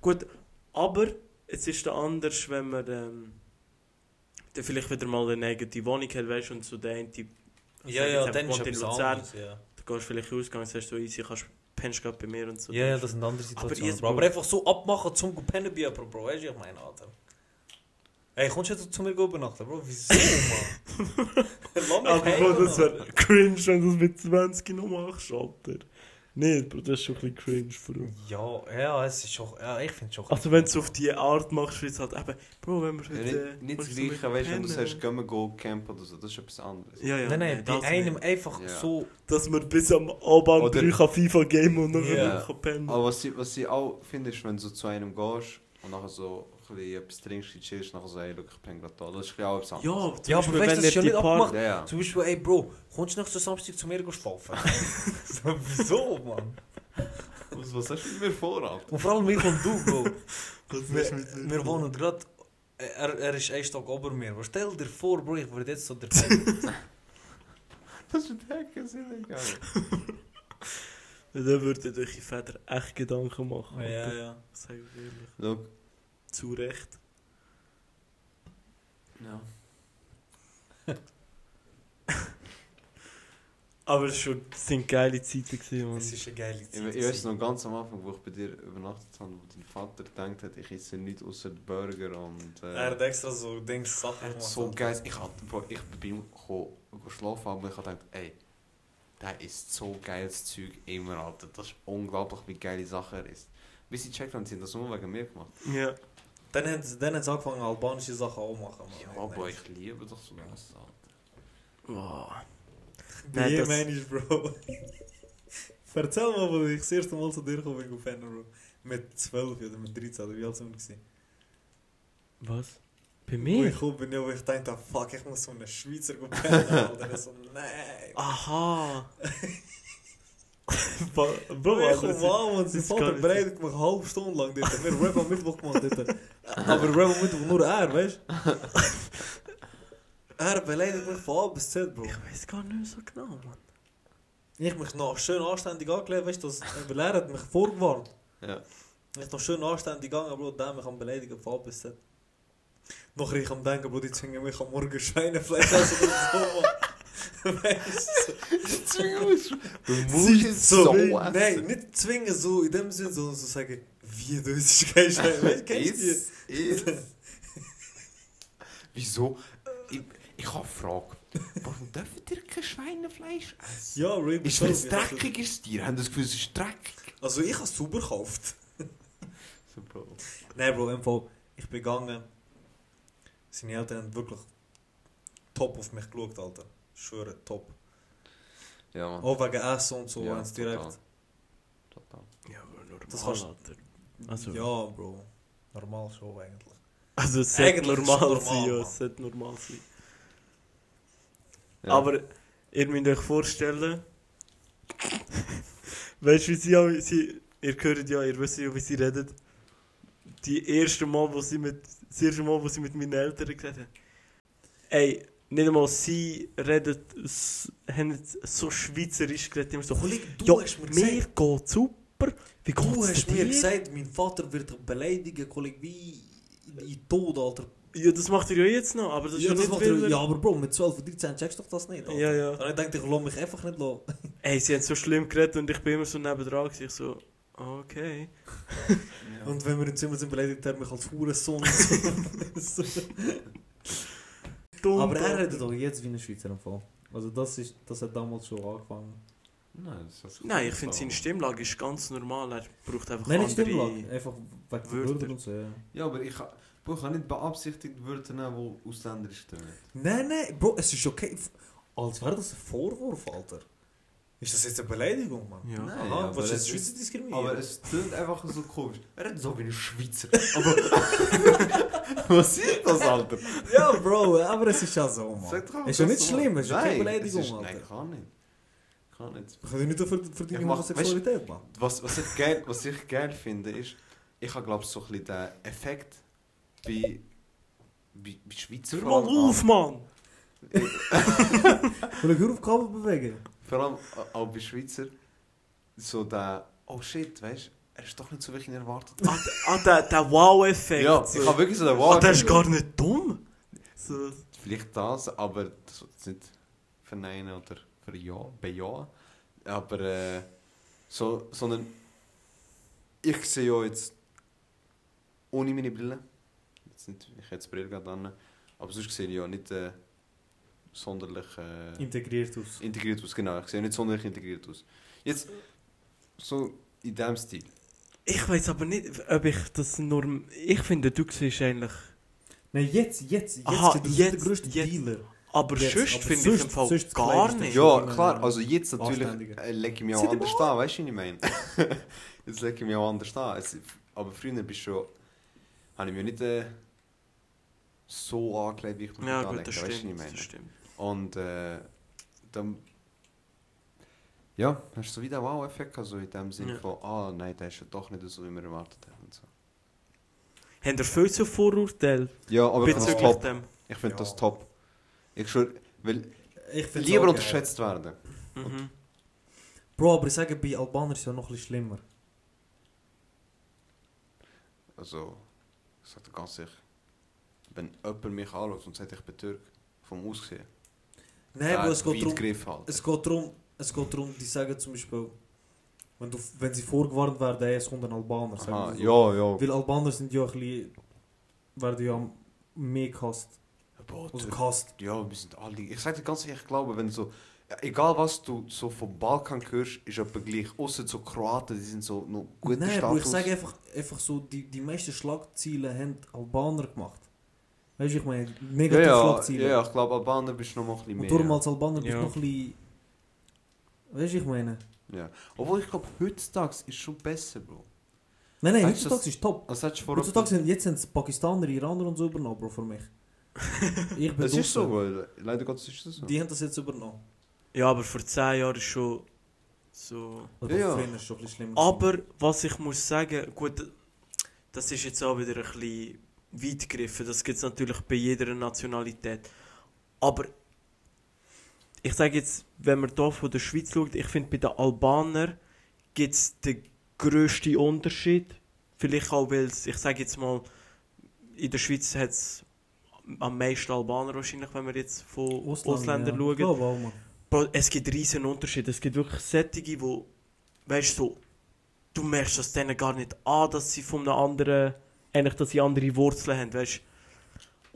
Gut, aber es ist dann anders, wenn man ähm, dann vielleicht wieder mal eine eigene Wohnung hat, weißt du, und so der eine Typ. Ja, ja, dann ist Luzern, anderes, ja. Du gehst vielleicht ausgegangen, sagst so easy, kannst pennst gerade bei mir und so. Ja, ja, das sind andere Aber Situationen. jetzt, Bro. Aber einfach so abmachen zum pennen bei jemandem, Bro. Weißt du, ich meine, Alter. Ey, kommst du jetzt zu mir übernachten, Bro? Wieso, Mann? Lass mich Aber Bro, das wäre cringe, wenn du das mit 20 noch machst, Alter. Nicht, Bro, das ist schon ein bisschen cringe, Bro. Ja, ja, es ist schon... Ja, ich finde es schon... Also wenn du es auf die Art machst, wie es halt eben, Bro, wenn wir heute... nicht, nicht das Gleiche, weißt du, wenn du sagst, gehen wir go campen oder so, das ist etwas anderes. Ja, ja. Nein, nein, bei einem nicht. einfach Ja. so... Dass man bis am Abend Oder- 3 kann FIFA game und nachher noch kann pennen. Aber was ich, was ich auch finde, ist, wenn du so zu einem gehst und nachher so bisschen etwas trinkst, chillst, nachher so, ey, look, ich bin gerade da. Das ist ein auch etwas Ja, anderes. zum Ja, aber weißt du, das ist ja nicht abgemacht. Ja, ja. Zum Beispiel, ey Bro, kommst du nächsten Samstag zu mir schlafen? so, wieso, Mann? Was, was hast du mit mir vor, Alter? Und vor allem ich und du, Bro. Ist Wir, wir wohnen gerade... Er, er ist ein Stock über mir. Aber stell dir vor, Bro, ich würde jetzt so der... Das ist Hecke, sind geil. Dann würden euch Väter echt Gedanken machen. ja, Alter. ja. Sag ich ehrlich. Look, Zu Recht. ja. Aber es schon- sind geile Zeiten gewesen, Mann. Es ist eine geile Ich, Zeit. ich weiß noch ganz am Anfang, wo ich bei dir übernachtet habe, wo dein Vater gedacht hat, ich esse nichts außer Burger und... Äh, Er hat extra so Dings Sachen Er gemacht. so geil. Ich, Bro, ich bin ihm gekommen, gekommen schlafen aber ich hab gedacht, ey, der ist so geiles Zeug immer, Alter. Das ist unglaublich, wie geile Sachen er ist. Bis sie checkt haben, sie haben das nur wegen mir gemacht. Ja. Sie, dann haben sie angefangen, albanische Sachen auch machen. Mann. Ja, aber ich liebe doch so. Wow. Bei Nein, das- ich, Bro. Erzähl mal, wo ich das erste Mal zu dir gekommen bin auf Fenner, Bro. Mit 12 oder mit 13 oder wie alt sind wir gewesen? Was? Bei Wo mir? ich gekommen bin, ja, wo ich dachte, fuck, ich muss so einen Schweizer gehen pennen, Alter. Ich so, nein. Aha! Bro, ich komme an und sein das kann Vater ich- bereitet mich eine halbe Stunde lang dort. Wir haben Rap am Mittwoch gemacht dort. Aber Rap am Mittwoch nur er, weißt du? Er beleidigt mich von A bis Z, Bro. Ich weiß gar nicht mehr so genau, Mann. Ich mich noch schön anständig angelegt, weißt du, das- weil er hat mich vorgewarnt. Ja. Ich noch schön anständig gegangen, Bro, der mich am beleidigen von A bis Z. Noch ich am denken, Bro, die zwingen mich am Morgen Schweinefleisch essen oder so, Mann. Weißt du? Du Sie- es so, so Nein, nicht zwingen so in dem Sinn, sondern so sagen, wie du ist kein du, du is. Wieso? Ich, ich habe eine Frage. Warum dürfen ihr kein Schweinefleisch essen? Ja, Ray, Ist weil es dreckig ist Tier? Haben das Gefühl, es ist dreckig? Also ich habe es super gekauft. So, Bro. Nein, Bro, im Fall, ich bin gegangen. Seine Eltern haben wirklich top auf mich geschaut, Alter. Ich schwöre, top. Ja, Mann. Auch wegen Essen und so, ja, direkt... Total. total. Ja, aber normal, Das kannst- Alter. Also- Ja, Bro. Normal schon eigentlich. Also es sollte normal normal, sein, ja, es sollte normal sein. Ja. Aber ihr müsst euch vorstellen, weißt du, wie sie, sie, ihr hört ja, ihr wisst ja, wie sie reden. Die erste Mal, wo sie mit, das erste Mal, wo sie mit meinen Eltern geredet haben. Ey, nicht einmal sie reden, s- haben so schweizerisch geredet, immer so, Kollege, du ja, hast mir mir gesagt, geht super, wie du hast mir gesagt, mein Vater wird beleidigen, Kollege, wie in Tod, Alter. Ja, das macht ihr ja jetzt noch, aber das ist Ja, ja, das nicht er, ja, aber Bro, mit 12 und 13 checkst du doch das nicht, Alter. Ja, ja. Und ich dachte, ich lasse mich einfach nicht los. Ey, sie haben so schlimm geredet und ich bin immer so nebendran ich so, okay. Und wenn wir im Zimmer sind, beleidigt er mich als Hurensohn. Aber er redet doch jetzt wie ein Schweizer im Fall. Also das, ist, das hat damals schon angefangen. Nein, das Nein, ich so- finde seine Stimmlage ist ganz normal. Er braucht einfach Nein, andere... Stimmlage. Einfach wegen Wörter. Wörter und so, ja. Ja, aber ich, ha- Bro, ich kann nicht beabsichtigt Wörter nehmen, die ausländisch stimmen. Nein, nein, Bro, es ist okay. Als wäre das ein Vorwurf, Alter. Ist das jetzt eine Beleidigung, Mann? Ja. Nein, Aha, aber was ist es Schweizer diskriminieren? Aber es klingt einfach so komisch. Er redet so wie ein Schweizer. Aber. Was ist das, Alter? ja, Bro, aber es ist ja so, Mann. Doch Ist ja nicht schlimm, es ist ja keine Nein, Beleidigung, es ist- Alter. Nein, kann nicht. Kann nicht. Wir können nicht für, für deine Ich Homosexualität, Mann. Was, was, ich geil, was ich geil finde, ist, ich habe glaube so ein bisschen den Effekt bei, bei, bei Schweizer Hör mal auf, Mann! Will ich auf Kabel bewegen? Vor allem auch bei Schweizer, so der, oh shit, weißt du, er ist doch nicht so, ich ihn erwartet. Ah, der- ah, der, der Wow-Effekt. Ja, ich habe wirklich so den Ah, Wow. der ist gar nicht dumm. So. Vielleicht das, aber das jetzt nicht verneinen oder verja- bejahen. Aber äh, so, sondern ich sehe ja jetzt ohne meine Brille, jetzt nicht, ich habe jetzt die Brille gerade an, aber sonst sehe ich ja nicht äh, sonderlich äh, Integriert aus. integriert aus, genau, ich sehe nicht sonderlich integriert aus. Jetzt so in diesem Stil. Ich weiß aber nicht, ob ich das norm... Ich finde, du siehst eigentlich... Nein, jetzt, jetzt, jetzt, Aha, du bist jetzt, der grösste jetzt. Dealer. Aber Jetzt, sonst finde ich im Fall sonst gar nicht. Ja, klar, also jetzt natürlich äh, lege ich mich auch anders an, weißt du, was ich meine? jetzt lege ich mich auch anders an. Es, aber früher bist du schon, habe ich mich nicht äh, so angelegt, wie ich mich Ja, das anlege, weißt du, was ich stimmt, meine? das stimmt. Und äh, dann, ja, hast du so wieder Wow-Effekt, also in dem Sinne Ja. von, ah nein, der ist ja doch nicht so, wie wir erwartet haben. Und so. Habt ihr viel zu Vorurteile Ja, aber ich finde das bezüglich top. dem? Ich finde Ja. das top. Ich schwör, weil Ich lieber auch geil. unterschätzt werden. Mhm. Bro, aber ich sage, bei Albanern ist es ja noch ein bisschen schlimmer. Also, ich sage dir ganz ehrlich, wenn jemand mich anschaut und sagt, ich bin Türk, vom Aussehen, Nein, Bro, es geht darum, es geht darum, es geht darum, die sagen zum Beispiel, wenn, du, wenn sie vorgewarnt werden, es kommt ein Albaner. Aha, so. ja, ja. Weil Albaner sind ja ein bisschen, werden ja mehr gehasst. Boah, Türk- gehasst. ja, wir sind alle. Ich sage dir ganz ehrlich, ich glaube, wenn so. Ja, egal was du so vom Balkan hörst, ist etwa gleich. Außer so Kroaten, die sind so noch guter Nein, Status. ich sage einfach, einfach so, die, die meisten Schlagzeilen haben Albaner gemacht. Weißt du, ich meine, ja, negative ja, Schlagzeilen. ja, ich glaube, Albaner bist du noch mal ein bisschen Und mehr. darum ja. als Albaner bist du Ja. noch ein bisschen... Weißt du, ich meine... Ja. Obwohl ich glaube, heutzutage ist schon besser, Bro. Nein, nein, heutzutage ist top. Hättest du vor Heutzutage sind, jetzt sind es Pakistaner, Iraner und so übernommen, Bro, für mich. Ich bin Das ist so, weil leider Gottes ist das so. Die haben das jetzt übernommen. Ja, aber vor 10 Jahren ist schon so... Also Ja, ja. schon ein bisschen schlimmer. Aber was ich muss sagen, gut, das ist jetzt auch wieder ein bisschen weit gegriffen. Das gibt es natürlich bei jeder Nationalität. Aber ich sage jetzt, wenn man hier von der Schweiz schaut, ich finde bei den Albanern gibt es den grössten Unterschied. Vielleicht auch, weil es, ich sage jetzt mal, in der Schweiz hat es am meisten Albaner wahrscheinlich, wenn wir jetzt von Ausländer, Ausländern ja. schauen. Bro, es gibt riesen Unterschiede. Es gibt wirklich Sättige, wo, weißt du, so, du merkst das denen gar nicht an, dass sie von einem anderen, eigentlich, dass sie andere Wurzeln haben, weißt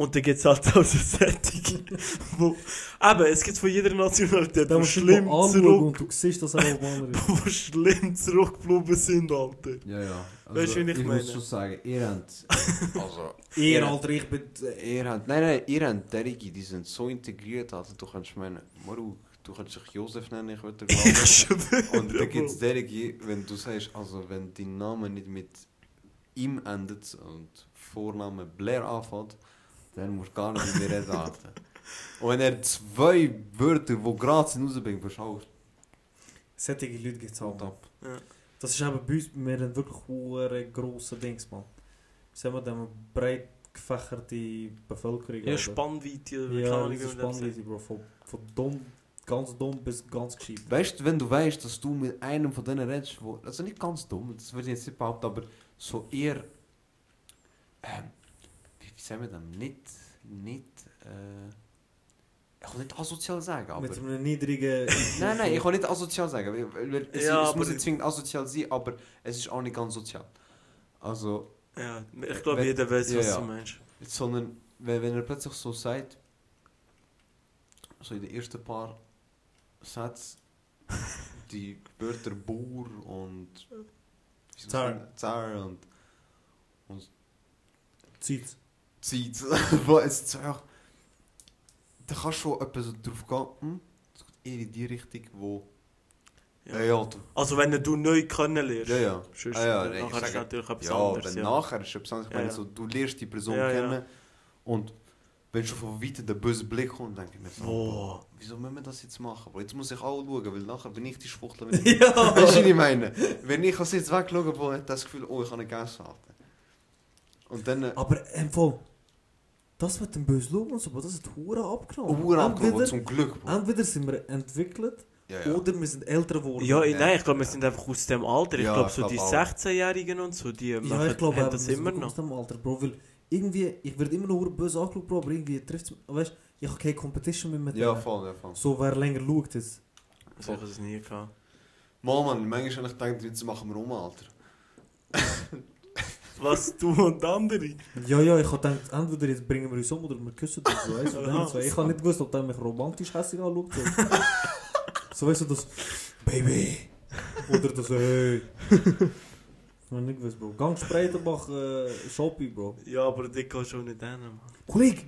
Und dann gibt es halt auch so Sättige, wo, eben, es gibt von jeder Nationalität, du schlimm zurück, und du siehst, dass er Albaner ist. wo schlimm zurückgeblieben sind, Alter. Ja, ja. Weißt du, wie ich ich meine? muss schon sagen, ihr habt... Also... Ihr, Alter, ich bin... Ihr habt... Nein, nein, ihr habt derige, die sind so integriert, Alter. Du kannst meinen... Maru, du kannst dich Josef nennen, ich würde Ich schwöre, Und da gibt es derige, wenn du sagst, also wenn dein Name nicht mit ihm endet und Vorname Blair anfängt, dann musst du gar nicht mir reden, Alter. Und wenn er zwei Wörter, die gerade sind, rausbringt, auch Solche Leute gibt es Mann. ab. Das ist eben bei uns, wir haben wirklich hohe grosse Dings, man. Sagen wir dem, breit gefächerte Bevölkerung. Ja. Spannweite, Ja, das Spannweite, Bro. Von, von dumm, ganz dumm bis ganz gescheit. Weißt du, wenn du weißt, dass du mit einem von denen redest, wo, also nicht ganz dumm, das würde ich jetzt nicht behaupten, aber so eher, ähm, wie, sagen wir das, nicht, nicht, äh, ich kann nicht asozial sagen, aber... Mit einem niedrigen... Nein, nein, ich kann nicht asozial sagen, weil, es, Ja, es muss nicht zwingend asozial sein, aber es ist auch nicht ganz sozial. Also, Ja, ich glaube, jeder weiß, ja, was ja. du meinst. sondern wenn, wenn er plötzlich so sagt, so in den ersten paar Sätzen, die Wörter Bauer und Zar. Zar und Zeit. Zeit, wo es ist einfach, da kannst du schon etwas drauf gehen, hm? es geht eher in die Richtung, wo, Ja. ja, ja, Also wenn du neu kennenlernst. ja, ja. Sonst, Ah, ja, ich nachher ist sage- natürlich etwas Ja, anderes. wenn Ja. nachher ist etwas anderes. Ich Ja, meine, so, du lernst die Person kennen und wenn schon von weitem der böse Blick kommt, denke ich mir so, Boah. boah, wieso müssen wir das jetzt machen? Aber jetzt muss ich auch schauen, weil nachher bin ich die Schwuchtel. ja! Weißt du, was ich meine? Wenn ich jetzt wegschaue, wo hat das Gefühl, oh, ich habe gegessen. Alter. Und dann... Äh, Aber im Fall, das mit dem bösen Schauen und so, Bro, das hat Huren abgenommen. oh, abgenommen, zum Glück. Bro. entweder sind wir entwickelt Ja, ja. oder wir sind älter geworden. Ja, Ja. nein, ich glaube, wir sind einfach aus dem Alter. Ich Ja, glaube, so glaub die auch. 16-Jährigen und so, die Ja, machen, ich glaube, haben das immer noch. aus dem Alter, Bro, weil irgendwie, ich werde immer noch hure böse angeschaut, Bro, aber irgendwie trifft es mich, weißt ich habe keine Competition mehr mit Ja, denen. voll, ja, voll. So, wer länger schaut, ist. Also, ich habe es nie gehabt. Mal, Mann, manchmal habe ich gedacht, jetzt machen wir um, Alter. Was, du und andere? Ja, ja, ich habe gedacht, entweder jetzt bringen wir uns um oder wir küssen uns, so, weißt Aha. so. Ich habe nicht gewusst, ob der mich romantisch hässlich anschaut. So, so weißt du, das Baby. Oder das Hey. Ich habe nicht gewusst, Bro. Gang Spreitenbach, äh, Shopping, Bro. Ja, aber die kannst du auch nicht hin, Mann. Kollege,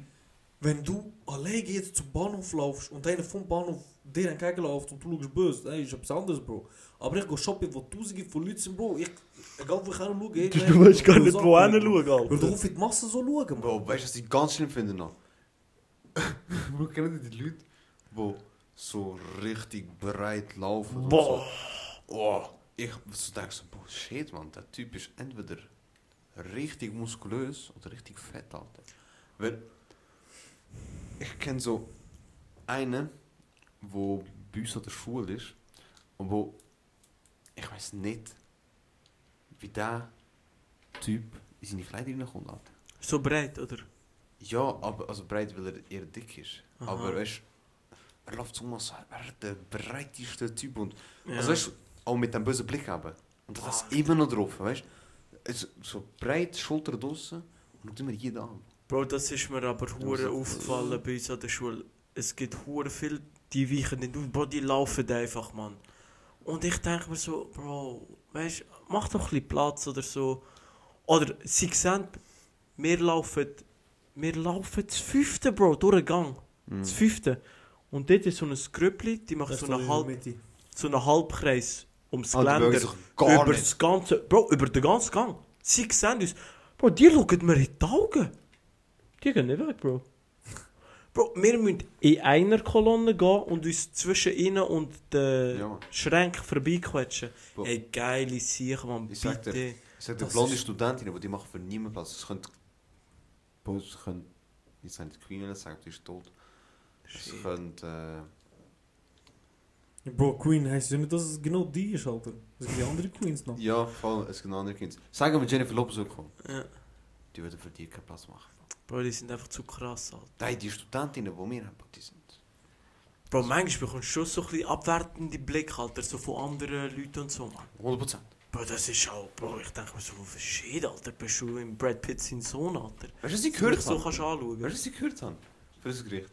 wenn du alleine jetzt zum Bahnhof laufst und einer vom Bahnhof dir entgegenläuft und du schaust böse, dann ist etwas anderes, Bro. Aber ich gehe shoppen, wo tausende von Leuten sind, Bro. Ich, egal wo ich hinschaue, Du weißt gar nicht, wo hinschauen, Alter. auf die Masse so schauen, Bro. Bro, weißt du, was ich ganz schlimm finde noch? Bro, kennen die Leute, die so richtig breit laufen? Boah. So. Oh, ich so denke so, boah, shit, man, der Typ ist entweder richtig muskulös oder richtig fett, Alter. Weil, ich kenne so einen, wo bei uns an der Schule ist und wo, ich weiß nicht, wie der Typ in seine Kleider reinkommt. So breit, oder? Ja, aber also breit, weil er eher dick ist. Aha. Aber weißt er läuft so als er der breiteste Typ. Und, Ja. Also weißt auch mit dem bösen Blick haben. Und das Ah. ist immer noch drauf, weißt du? So breit, Schulter draussen und immer jeden an. Bro, das ist mir aber hure aufgefallen bei uns an der Schule. Es gibt hure viel, die weichen nicht auf, Bro, die laufen einfach, Mann. Und ich denke mir so, Bro, weißt du, mach doch ein bisschen Platz oder so. Oder sie sehen, wir laufen, wir laufen das fünfte, Bro, durch den Gang. Mhm. Das fünfte. Und dort ist so ein Grüppli, die macht so einen, halb, so einen Halbkreis ums Ah, Geländer. über nicht. das ganze, Bro, über den ganzen Gang. Sie sehen uns. Bro, die schauen mir in die Augen. Die gehen nicht weg, Bro. Bro, wir müssen in einer Kolonne gehen und uns zwischen ihnen und den Ja. Schränken vorbeiquetschen. Bro. Ey, geile Sache, man, Ich sag dir, bitte. Ich sag dir, Das blonde ist- Studentinnen, die die machen für niemanden Platz. Es können... Bro, es können... Ich sage nicht die Queen sagen, die ist tot. Shit. Äh, Bro, Queen heisst ja nicht, dass es genau die ist, Alter. Es gibt ja andere Queens noch. ja, voll, es gibt andere Kinder. Sagen wir Jennifer Lopez auch kommen. Ja. Die würden für dich keinen Platz machen. Bro, die sind einfach zu krass, Alter. Nein, die Studentinnen, die wir haben, die sind... Bro, manchmal bekommst du schon so ein bisschen abwertende Blick, Alter, so von anderen Leuten und so, man. 100%. Bro, das ist auch, Bro, ich denke mir so, shit, Alter, bist du im Brad Pitt sein Sohn, Alter. Weißt du, was ich du gehört so habe? kannst anschauen. Weißt du, was ich gehört habe? Für das Gericht.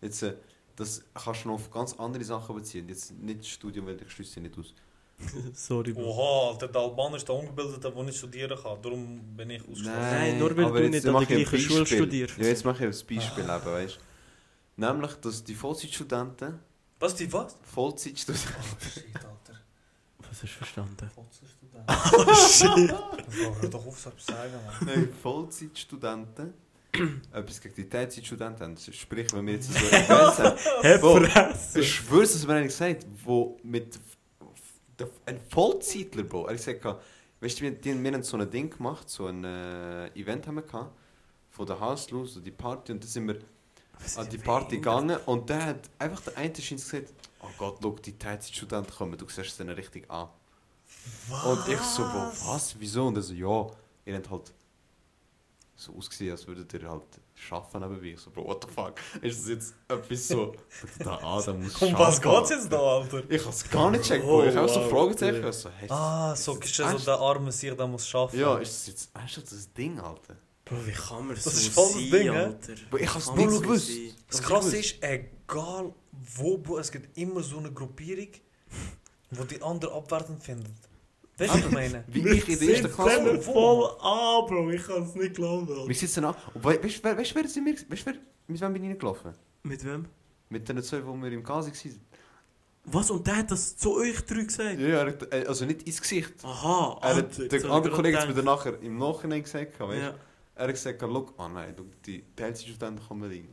Jetzt, äh, das kannst du noch auf ganz andere Sachen beziehen. Jetzt nicht das Studium, weil ich schließe nicht aus. Sorry, Bro. Oha, Alter, der Albaner ist der Ungebildete, der nicht studieren kann. Darum bin ich ausgeschlossen. Nein, nur weil aber du nicht an der gleichen Schule studierst. Ja, jetzt mache ich ein Beispiel eben, weißt du. Nämlich, dass die Vollzeitstudenten, Was, die was? Vollzeitstudenten, Oh, shit, Alter. Was hast du verstanden? Vollzeitstudent. Oh, shit. Hör doch auf, so etwas sagen, Mann. nein, Vollzeitstudenten, etwas gegen die Teilzeitstudenten haben. Sprich, wenn wir jetzt so Events haben, Hä, Bro, Fresse. ich schwör's, dass mir einer gesagt wo mit der- ein Vollzeitler, Bro, er hat gesagt, weißt du, wir, die, wir haben so ein Ding gemacht, so ein äh, Event haben wir gehabt, von der Hauslu, so die Party, und dann sind wir an die Party gegangen und der hat einfach der eine gesagt, oh Gott, schau, die Teilzeitstudenten kommen, du siehst es denen richtig an. Und ich so, Bro, was, wieso? Und er so, ja, ihr habt halt so ausgesehen, als würdet ihr halt schaffen nebenbei. Ich so, Bro, what the fuck? Ist das jetzt etwas so, da Adam muss Um was schaffen. geht's jetzt da, Alter? Ich hab's gar nicht checkt, Bro. Ich hab so Oh, wow, Fragezeichen. okay. Ich so, hey, Ah, ist so das ist ja so der arme Sieg, der muss schaffen. Ja, ist das jetzt ernsthaft das Ding, Alter? Bro, wie kann man Das so ist voll das Ding? Alter? Bro, ich hab's nicht gewusst. Das Krasse ist, egal wo, Bro, es gibt immer so eine Gruppierung, wo die andere abwertend findet. Weißt du, was ich meine? Wie ich in der ersten Klasse. sind voll an, Bro. Ich kann es nicht glauben. Wir sitzen an. Und we weißt du, wer, weißt, wer sind wir? Weißt, wer, mit wem bin ich reingelaufen? Mit wem? Mit den zwei, wo wir im Kasi waren. Was? Und der hat das zu euch drei gesagt? Ja, also nicht ins Gesicht. Aha, Er hat, Alter, der andere Kollege hat mir dann nachher im Nachhinein gesagt. Weißt? Ja. Er hat gesagt, look, oh nein, du, die Teilzeitstudenten kommen rein.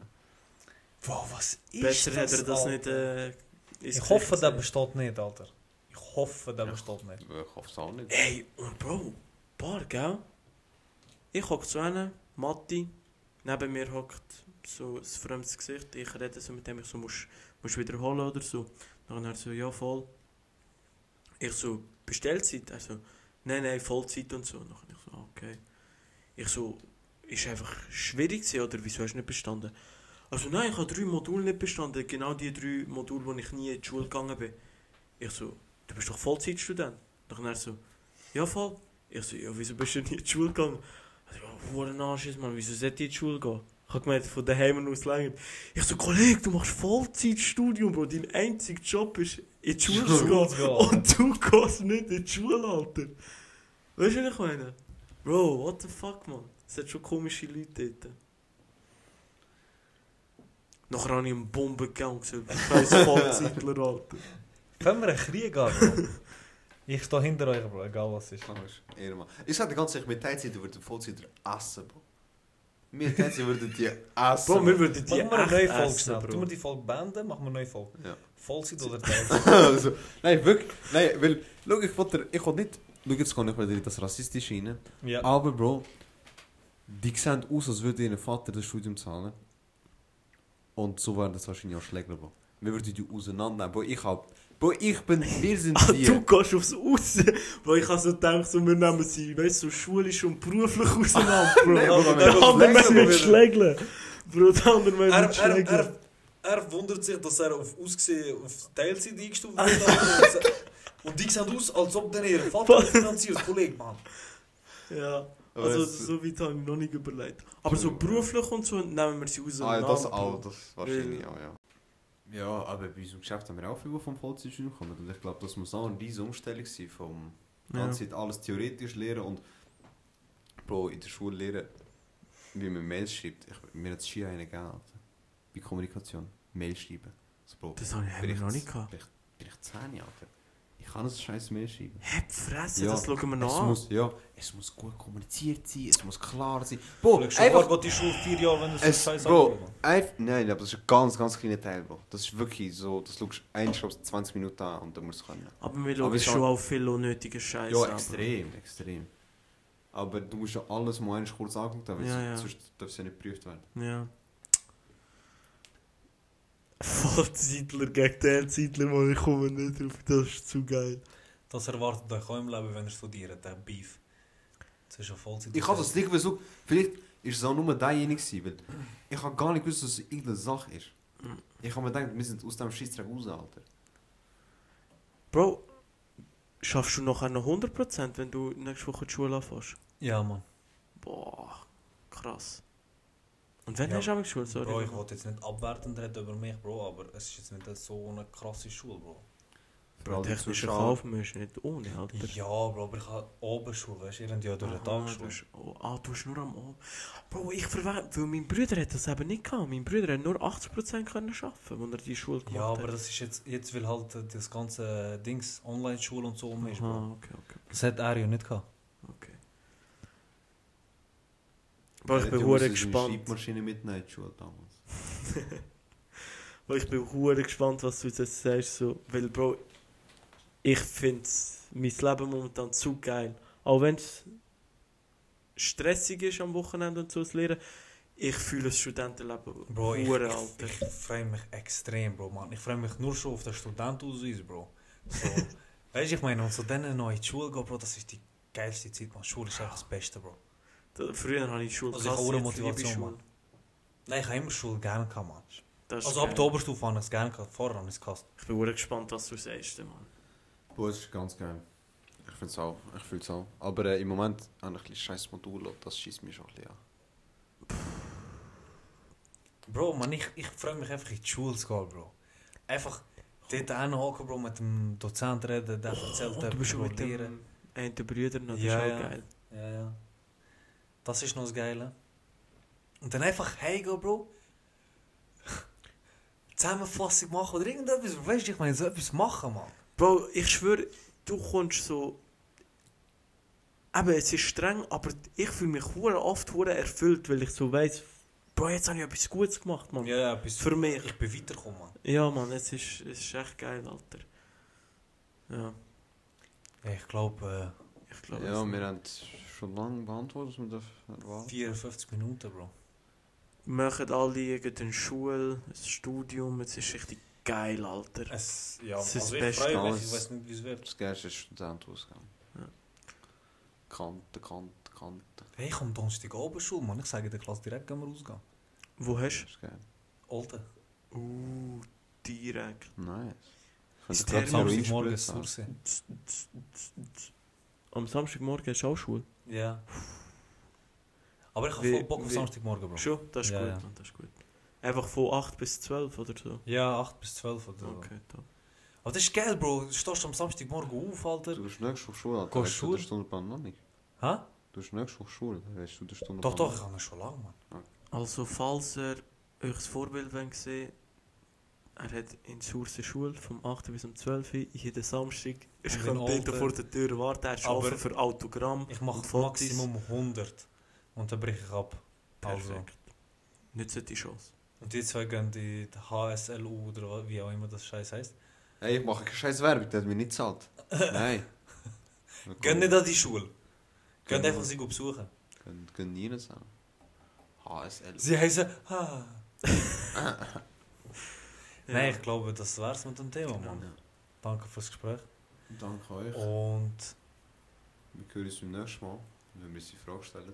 Wow, was ist Besser das, hätte er das Alter? nicht äh, Ich hoffe, der gesehen. besteht nicht, Alter. Ich hoffe, der Ja. besteht nicht. Ich hoffe es auch nicht. Ey, und Bro, paar, gell? Ich hock zu einem, Matti, neben mir hockt so ein fremdes Gesicht. Ich rede so mit dem, ich so, musst, musst wiederholen oder so. Dann er so, ja, voll. Ich so, Bestellzeit? Er so, nein, nein, Vollzeit und so. Dann ich so, ah, okay. Ich so, ist einfach schwierig gewesen, oder wieso hast du nicht bestanden? Also nein, ich habe drei Module nicht bestanden. Genau die drei Module, wo ich nie in die Schule gegangen bin. Ich so, du bist doch Vollzeitstudent. Dann er so, ja voll. Ich so, ja wieso bist du nie in die Schule gegangen? Er so, ja, verdammte Arsch ist man, wieso sollte ich in die Schule gehen? Ich habe gemeint, von daheim aus länger. Ich so, Kollege, du machst Vollzeitstudium, Bro. Dein einziger Job ist, in die Schule zu gehen. Und du gehst nicht in die Schule, Alter. Weißt du, was ich meine? Bro, what the fuck, man? Es hat schon komische Leute dort. Nachher habe ich einen Bombengang gesehen. Scheiß Vollzeitler, Alter. Können wir einen Krieg an, Bro? Ich stehe hinter euch, Bro, egal was ist. Ehrenmann. Ich sage dir ganz ehrlich, mit Teilzeit würden Vollzeiter essen, Bro. Wir Teilzeit würden die essen. Bro, wir würden die Machen wir eine neue Folge essen, schnell. Tun wir Bro. die Folge beenden, machen wir eine neue Folge. Ja. Vollzeit oder Teilzeit? also, nein, wirklich. Nein, weil, schau, ich wollte, ich wollte nicht, schau, jetzt kann ich wieder das Rassistische rein. ja. Aber, Bro, die sehen aus, als würde ihr Vater das Studium zahlen. Und so wären das wahrscheinlich auch Schläger, Bro. Wir würden die auseinandernehmen. Bro, ich hab, Bro, ich bin, wir sind Ah, die. du gehst aufs Aus. Bro, ich habe so gedacht, so, wir nehmen sie, weißt du, so schulisch und beruflich auseinander, Bro. Nein, Bro, der andere mit wieder. Schlägeln. Bro, der andere mit Er, er, Schlägeln. er, er wundert sich, dass er auf Ausgesehen auf Teilzeit eingestuft wird. Und die sehen aus, als ob der ihr Vater finanziert, Kollege, Mann. Ja, also so weit habe ich noch nicht überlegt. Aber so beruflich und so nehmen wir sie Ah, auseinander. ja, das Bro. auch, das wahrscheinlich Weil- auch, ja. Ja, aber bei unserem Geschäft haben wir auch viele, die vom Vollzeitstudium kommen. Und ich glaube, das muss auch eine riesige Umstellung sein, vom Ja. ganze Zeit alles theoretisch lernen und Bro, in der Schule lernen, wie man Mails schreibt. Ich, mir hat es Ski einen gegeben, Alter. Bei Kommunikation. Mail schreiben. Bro, Das habe ich noch nicht gehabt. Bin ich, bin ich 10, Alter. Ich kann das scheiß mehr schreiben. Hä, Fresse, Ja, das schauen wir Es noch an. muss, ja, es muss gut kommuniziert sein, es muss klar sein. Bro, einfach, war die Schule vier Jahre, wenn du so es, scheiß Bro, einfach, nein, aber das ist ein ganz, ganz kleiner Teil, Bro. Das ist wirklich so, das schaust du eigentlich glaub, 20 Minuten an und dann musst du es können. Aber wir Aber schauen es schon hat- auch viel unnötige Scheiße Ja, an, Bro. extrem, extrem. Aber du musst ja alles mal kurz angucken, weil Ja, ja. sonst darf es ja nicht geprüft werden. Ja. Voll Zeitler gegen den Zeitler, wo ich komme nicht drauf. Das ist zu geil. Das erwartet euch auch im Leben, wenn ihr studiert, der Beef. Das ist ja voll Ich habe das nicht so, vielleicht ist es auch nur derjenige gewesen, weil ich habe gar nicht gewusst, dass es irgendeine Sache ist. Ich habe mir gedacht, wir sind aus dem Scheissdreck raus, Alter. Bro, schaffst du nachher noch 100%, wenn du nächste Woche die Schule anfängst? Ja, Mann. Boah, krass. Und wenn Ja. hast du auch die Schule, sorry? Bro, ich wollte jetzt nicht abwertend reden über mich, Bro, aber es ist jetzt nicht so eine krasse Schule, Bro. Die Technischer. Kaufmann ist nicht ohne, Alter. Ja, Bro, aber ich habe Oberschule, weißt du, habt ja durch den Tag Schule. oh, ah, du hast nur am Abend. Bro, ich verwende, weil mein Bruder hat das eben nicht gehabt. Mein Bruder hat nur 80% können schaffen, als er die Schule gemacht Ja, hat. aber das ist jetzt, jetzt will halt das ganze Dings, Online-Schule und so um ist, Bro. Aha, okay, okay, Das hat er ja nicht gehabt. okay. Bro, ich Ja, bin hure gespannt. Schreibmaschine mitnehmen in die Schule damals. Bro, ich bin hure gespannt, was du jetzt sagst. So. Weil, Bro, ich finde mein Leben momentan zu geil. Auch wenn es stressig ist am Wochenende und so zu lernen, ich fühle das Studentenleben Bro, ich, hure, ich, Alter. ich freue mich extrem, Bro, Mann. Ich freue mich nur schon auf den Studentenausweis, Bro. So, weißt du, ich meine, und so dann noch in die Schule gehen, Bro, das ist die geilste Zeit, man. Schule ist einfach das Beste, Bro. Früher hatte ich Schule Also ich habe ich Motivation. Mann. Nein, ich habe immer Schule gerne gehabt, Mann. Also ab der Oberstufe habe ich es gerne gehabt, vorher habe ich es gehasst. Ich bin hure gespannt, was du sagst, Mann. Boah, das ist ganz geil. Ich finde es auch. Ich fühle es auch. Aber äh, im Moment habe ich ein bisschen scheiß Modul und das schießt mich schon ein bisschen an. Bro, man, ich, ich freue mich einfach in die Schule zu gehen, Bro. Einfach dort hinhocken, Bro, mit dem Dozent reden, der erzählt, Und der du bist schon mit dem einen der Brüder noch, das Ja, ist auch ja. geil. Ja, ja. Das ist noch das Geile. Und dann einfach heimgehen, Bro. Zusammenfassung machen oder irgendetwas. Weißt du, ich meine, so etwas machen, Mann. Bro, ich schwöre, du kommst so... Eben, es ist streng, aber ich fühle mich hure oft hure erfüllt, weil ich so weiss, Bro, jetzt habe ich etwas Gutes gemacht, Mann. Ja, ja, bis Für mich. Ich bin weitergekommen, Mann. Ja, Mann, es ist, es ist echt geil, Alter. Ja, ich glaube, ich glaube... Ja, es- wir haben schon lange beantwortet, was wir äh, erwarten. 54 Minuten, Bro. machen alle irgendeine Schule, ein Studium, es ist richtig geil, Alter. Es, ja, Das ist also das ich Beste. Alles. ich weiß nicht, wie es wird. Das Geilste ist Student ausgegangen. Ja. Kante, Kante, Kante. Hey, ich komme Donnerstag Oberschule, Mann. Ich sage der Klasse direkt, gehen wir rausgehen. Wo Das hast ist geil. Alter. du? Uh, direkt. Nice. Ist der Samstagmorgen. Sursee. Am Samstagmorgen du auch Schule? Ja. Aber ich habe voll Bock auf Samstagmorgen, Bro. Schon? Das ist Ja, gut, ja. Mann, das ist gut. Einfach von 8 bis 12 oder so? Ja, 8 bis 12 oder so. Okay, top. Aber das ist geil, Bro. Du stehst am Samstagmorgen auf, Alter. Du bist nächste Woche Schule, Alter. Gehst Hast du Schule? Stundenplan noch nicht? Hä? Du hast nächste Woche Schule. Hast du den Stundenplan Doch, doch, noch ich habe schon lange, Mann. Also, falls ihr euch das Vorbild wollt sehen er hat in Surse Schule vom 8. bis um 12 Uhr jeden Samstag. Und kann Bilder vor der Tür warten. Er offen für Autogramm. Ich mache. Maximum 100. Und dann breche ich ab. Also. Perfekt. Nützt die Chance. Und die zwei gehen in die HSLU oder wie auch immer das Scheiß heisst. Hey, ich mache keine scheiß Werbung, der hat mich nicht gezahlt. Nein. Gehen nicht an die Schule. Gehen einfach sie besuchen. Gehen, nie zusammen. HSL. Sie heißen. Ah. Nein, ich glaube, das wär's mit dem Thema, Mann. Ja. Danke fürs Gespräch. Danke euch. Und Wir hören uns beim nächsten Mal, wenn wir die Frage stellen.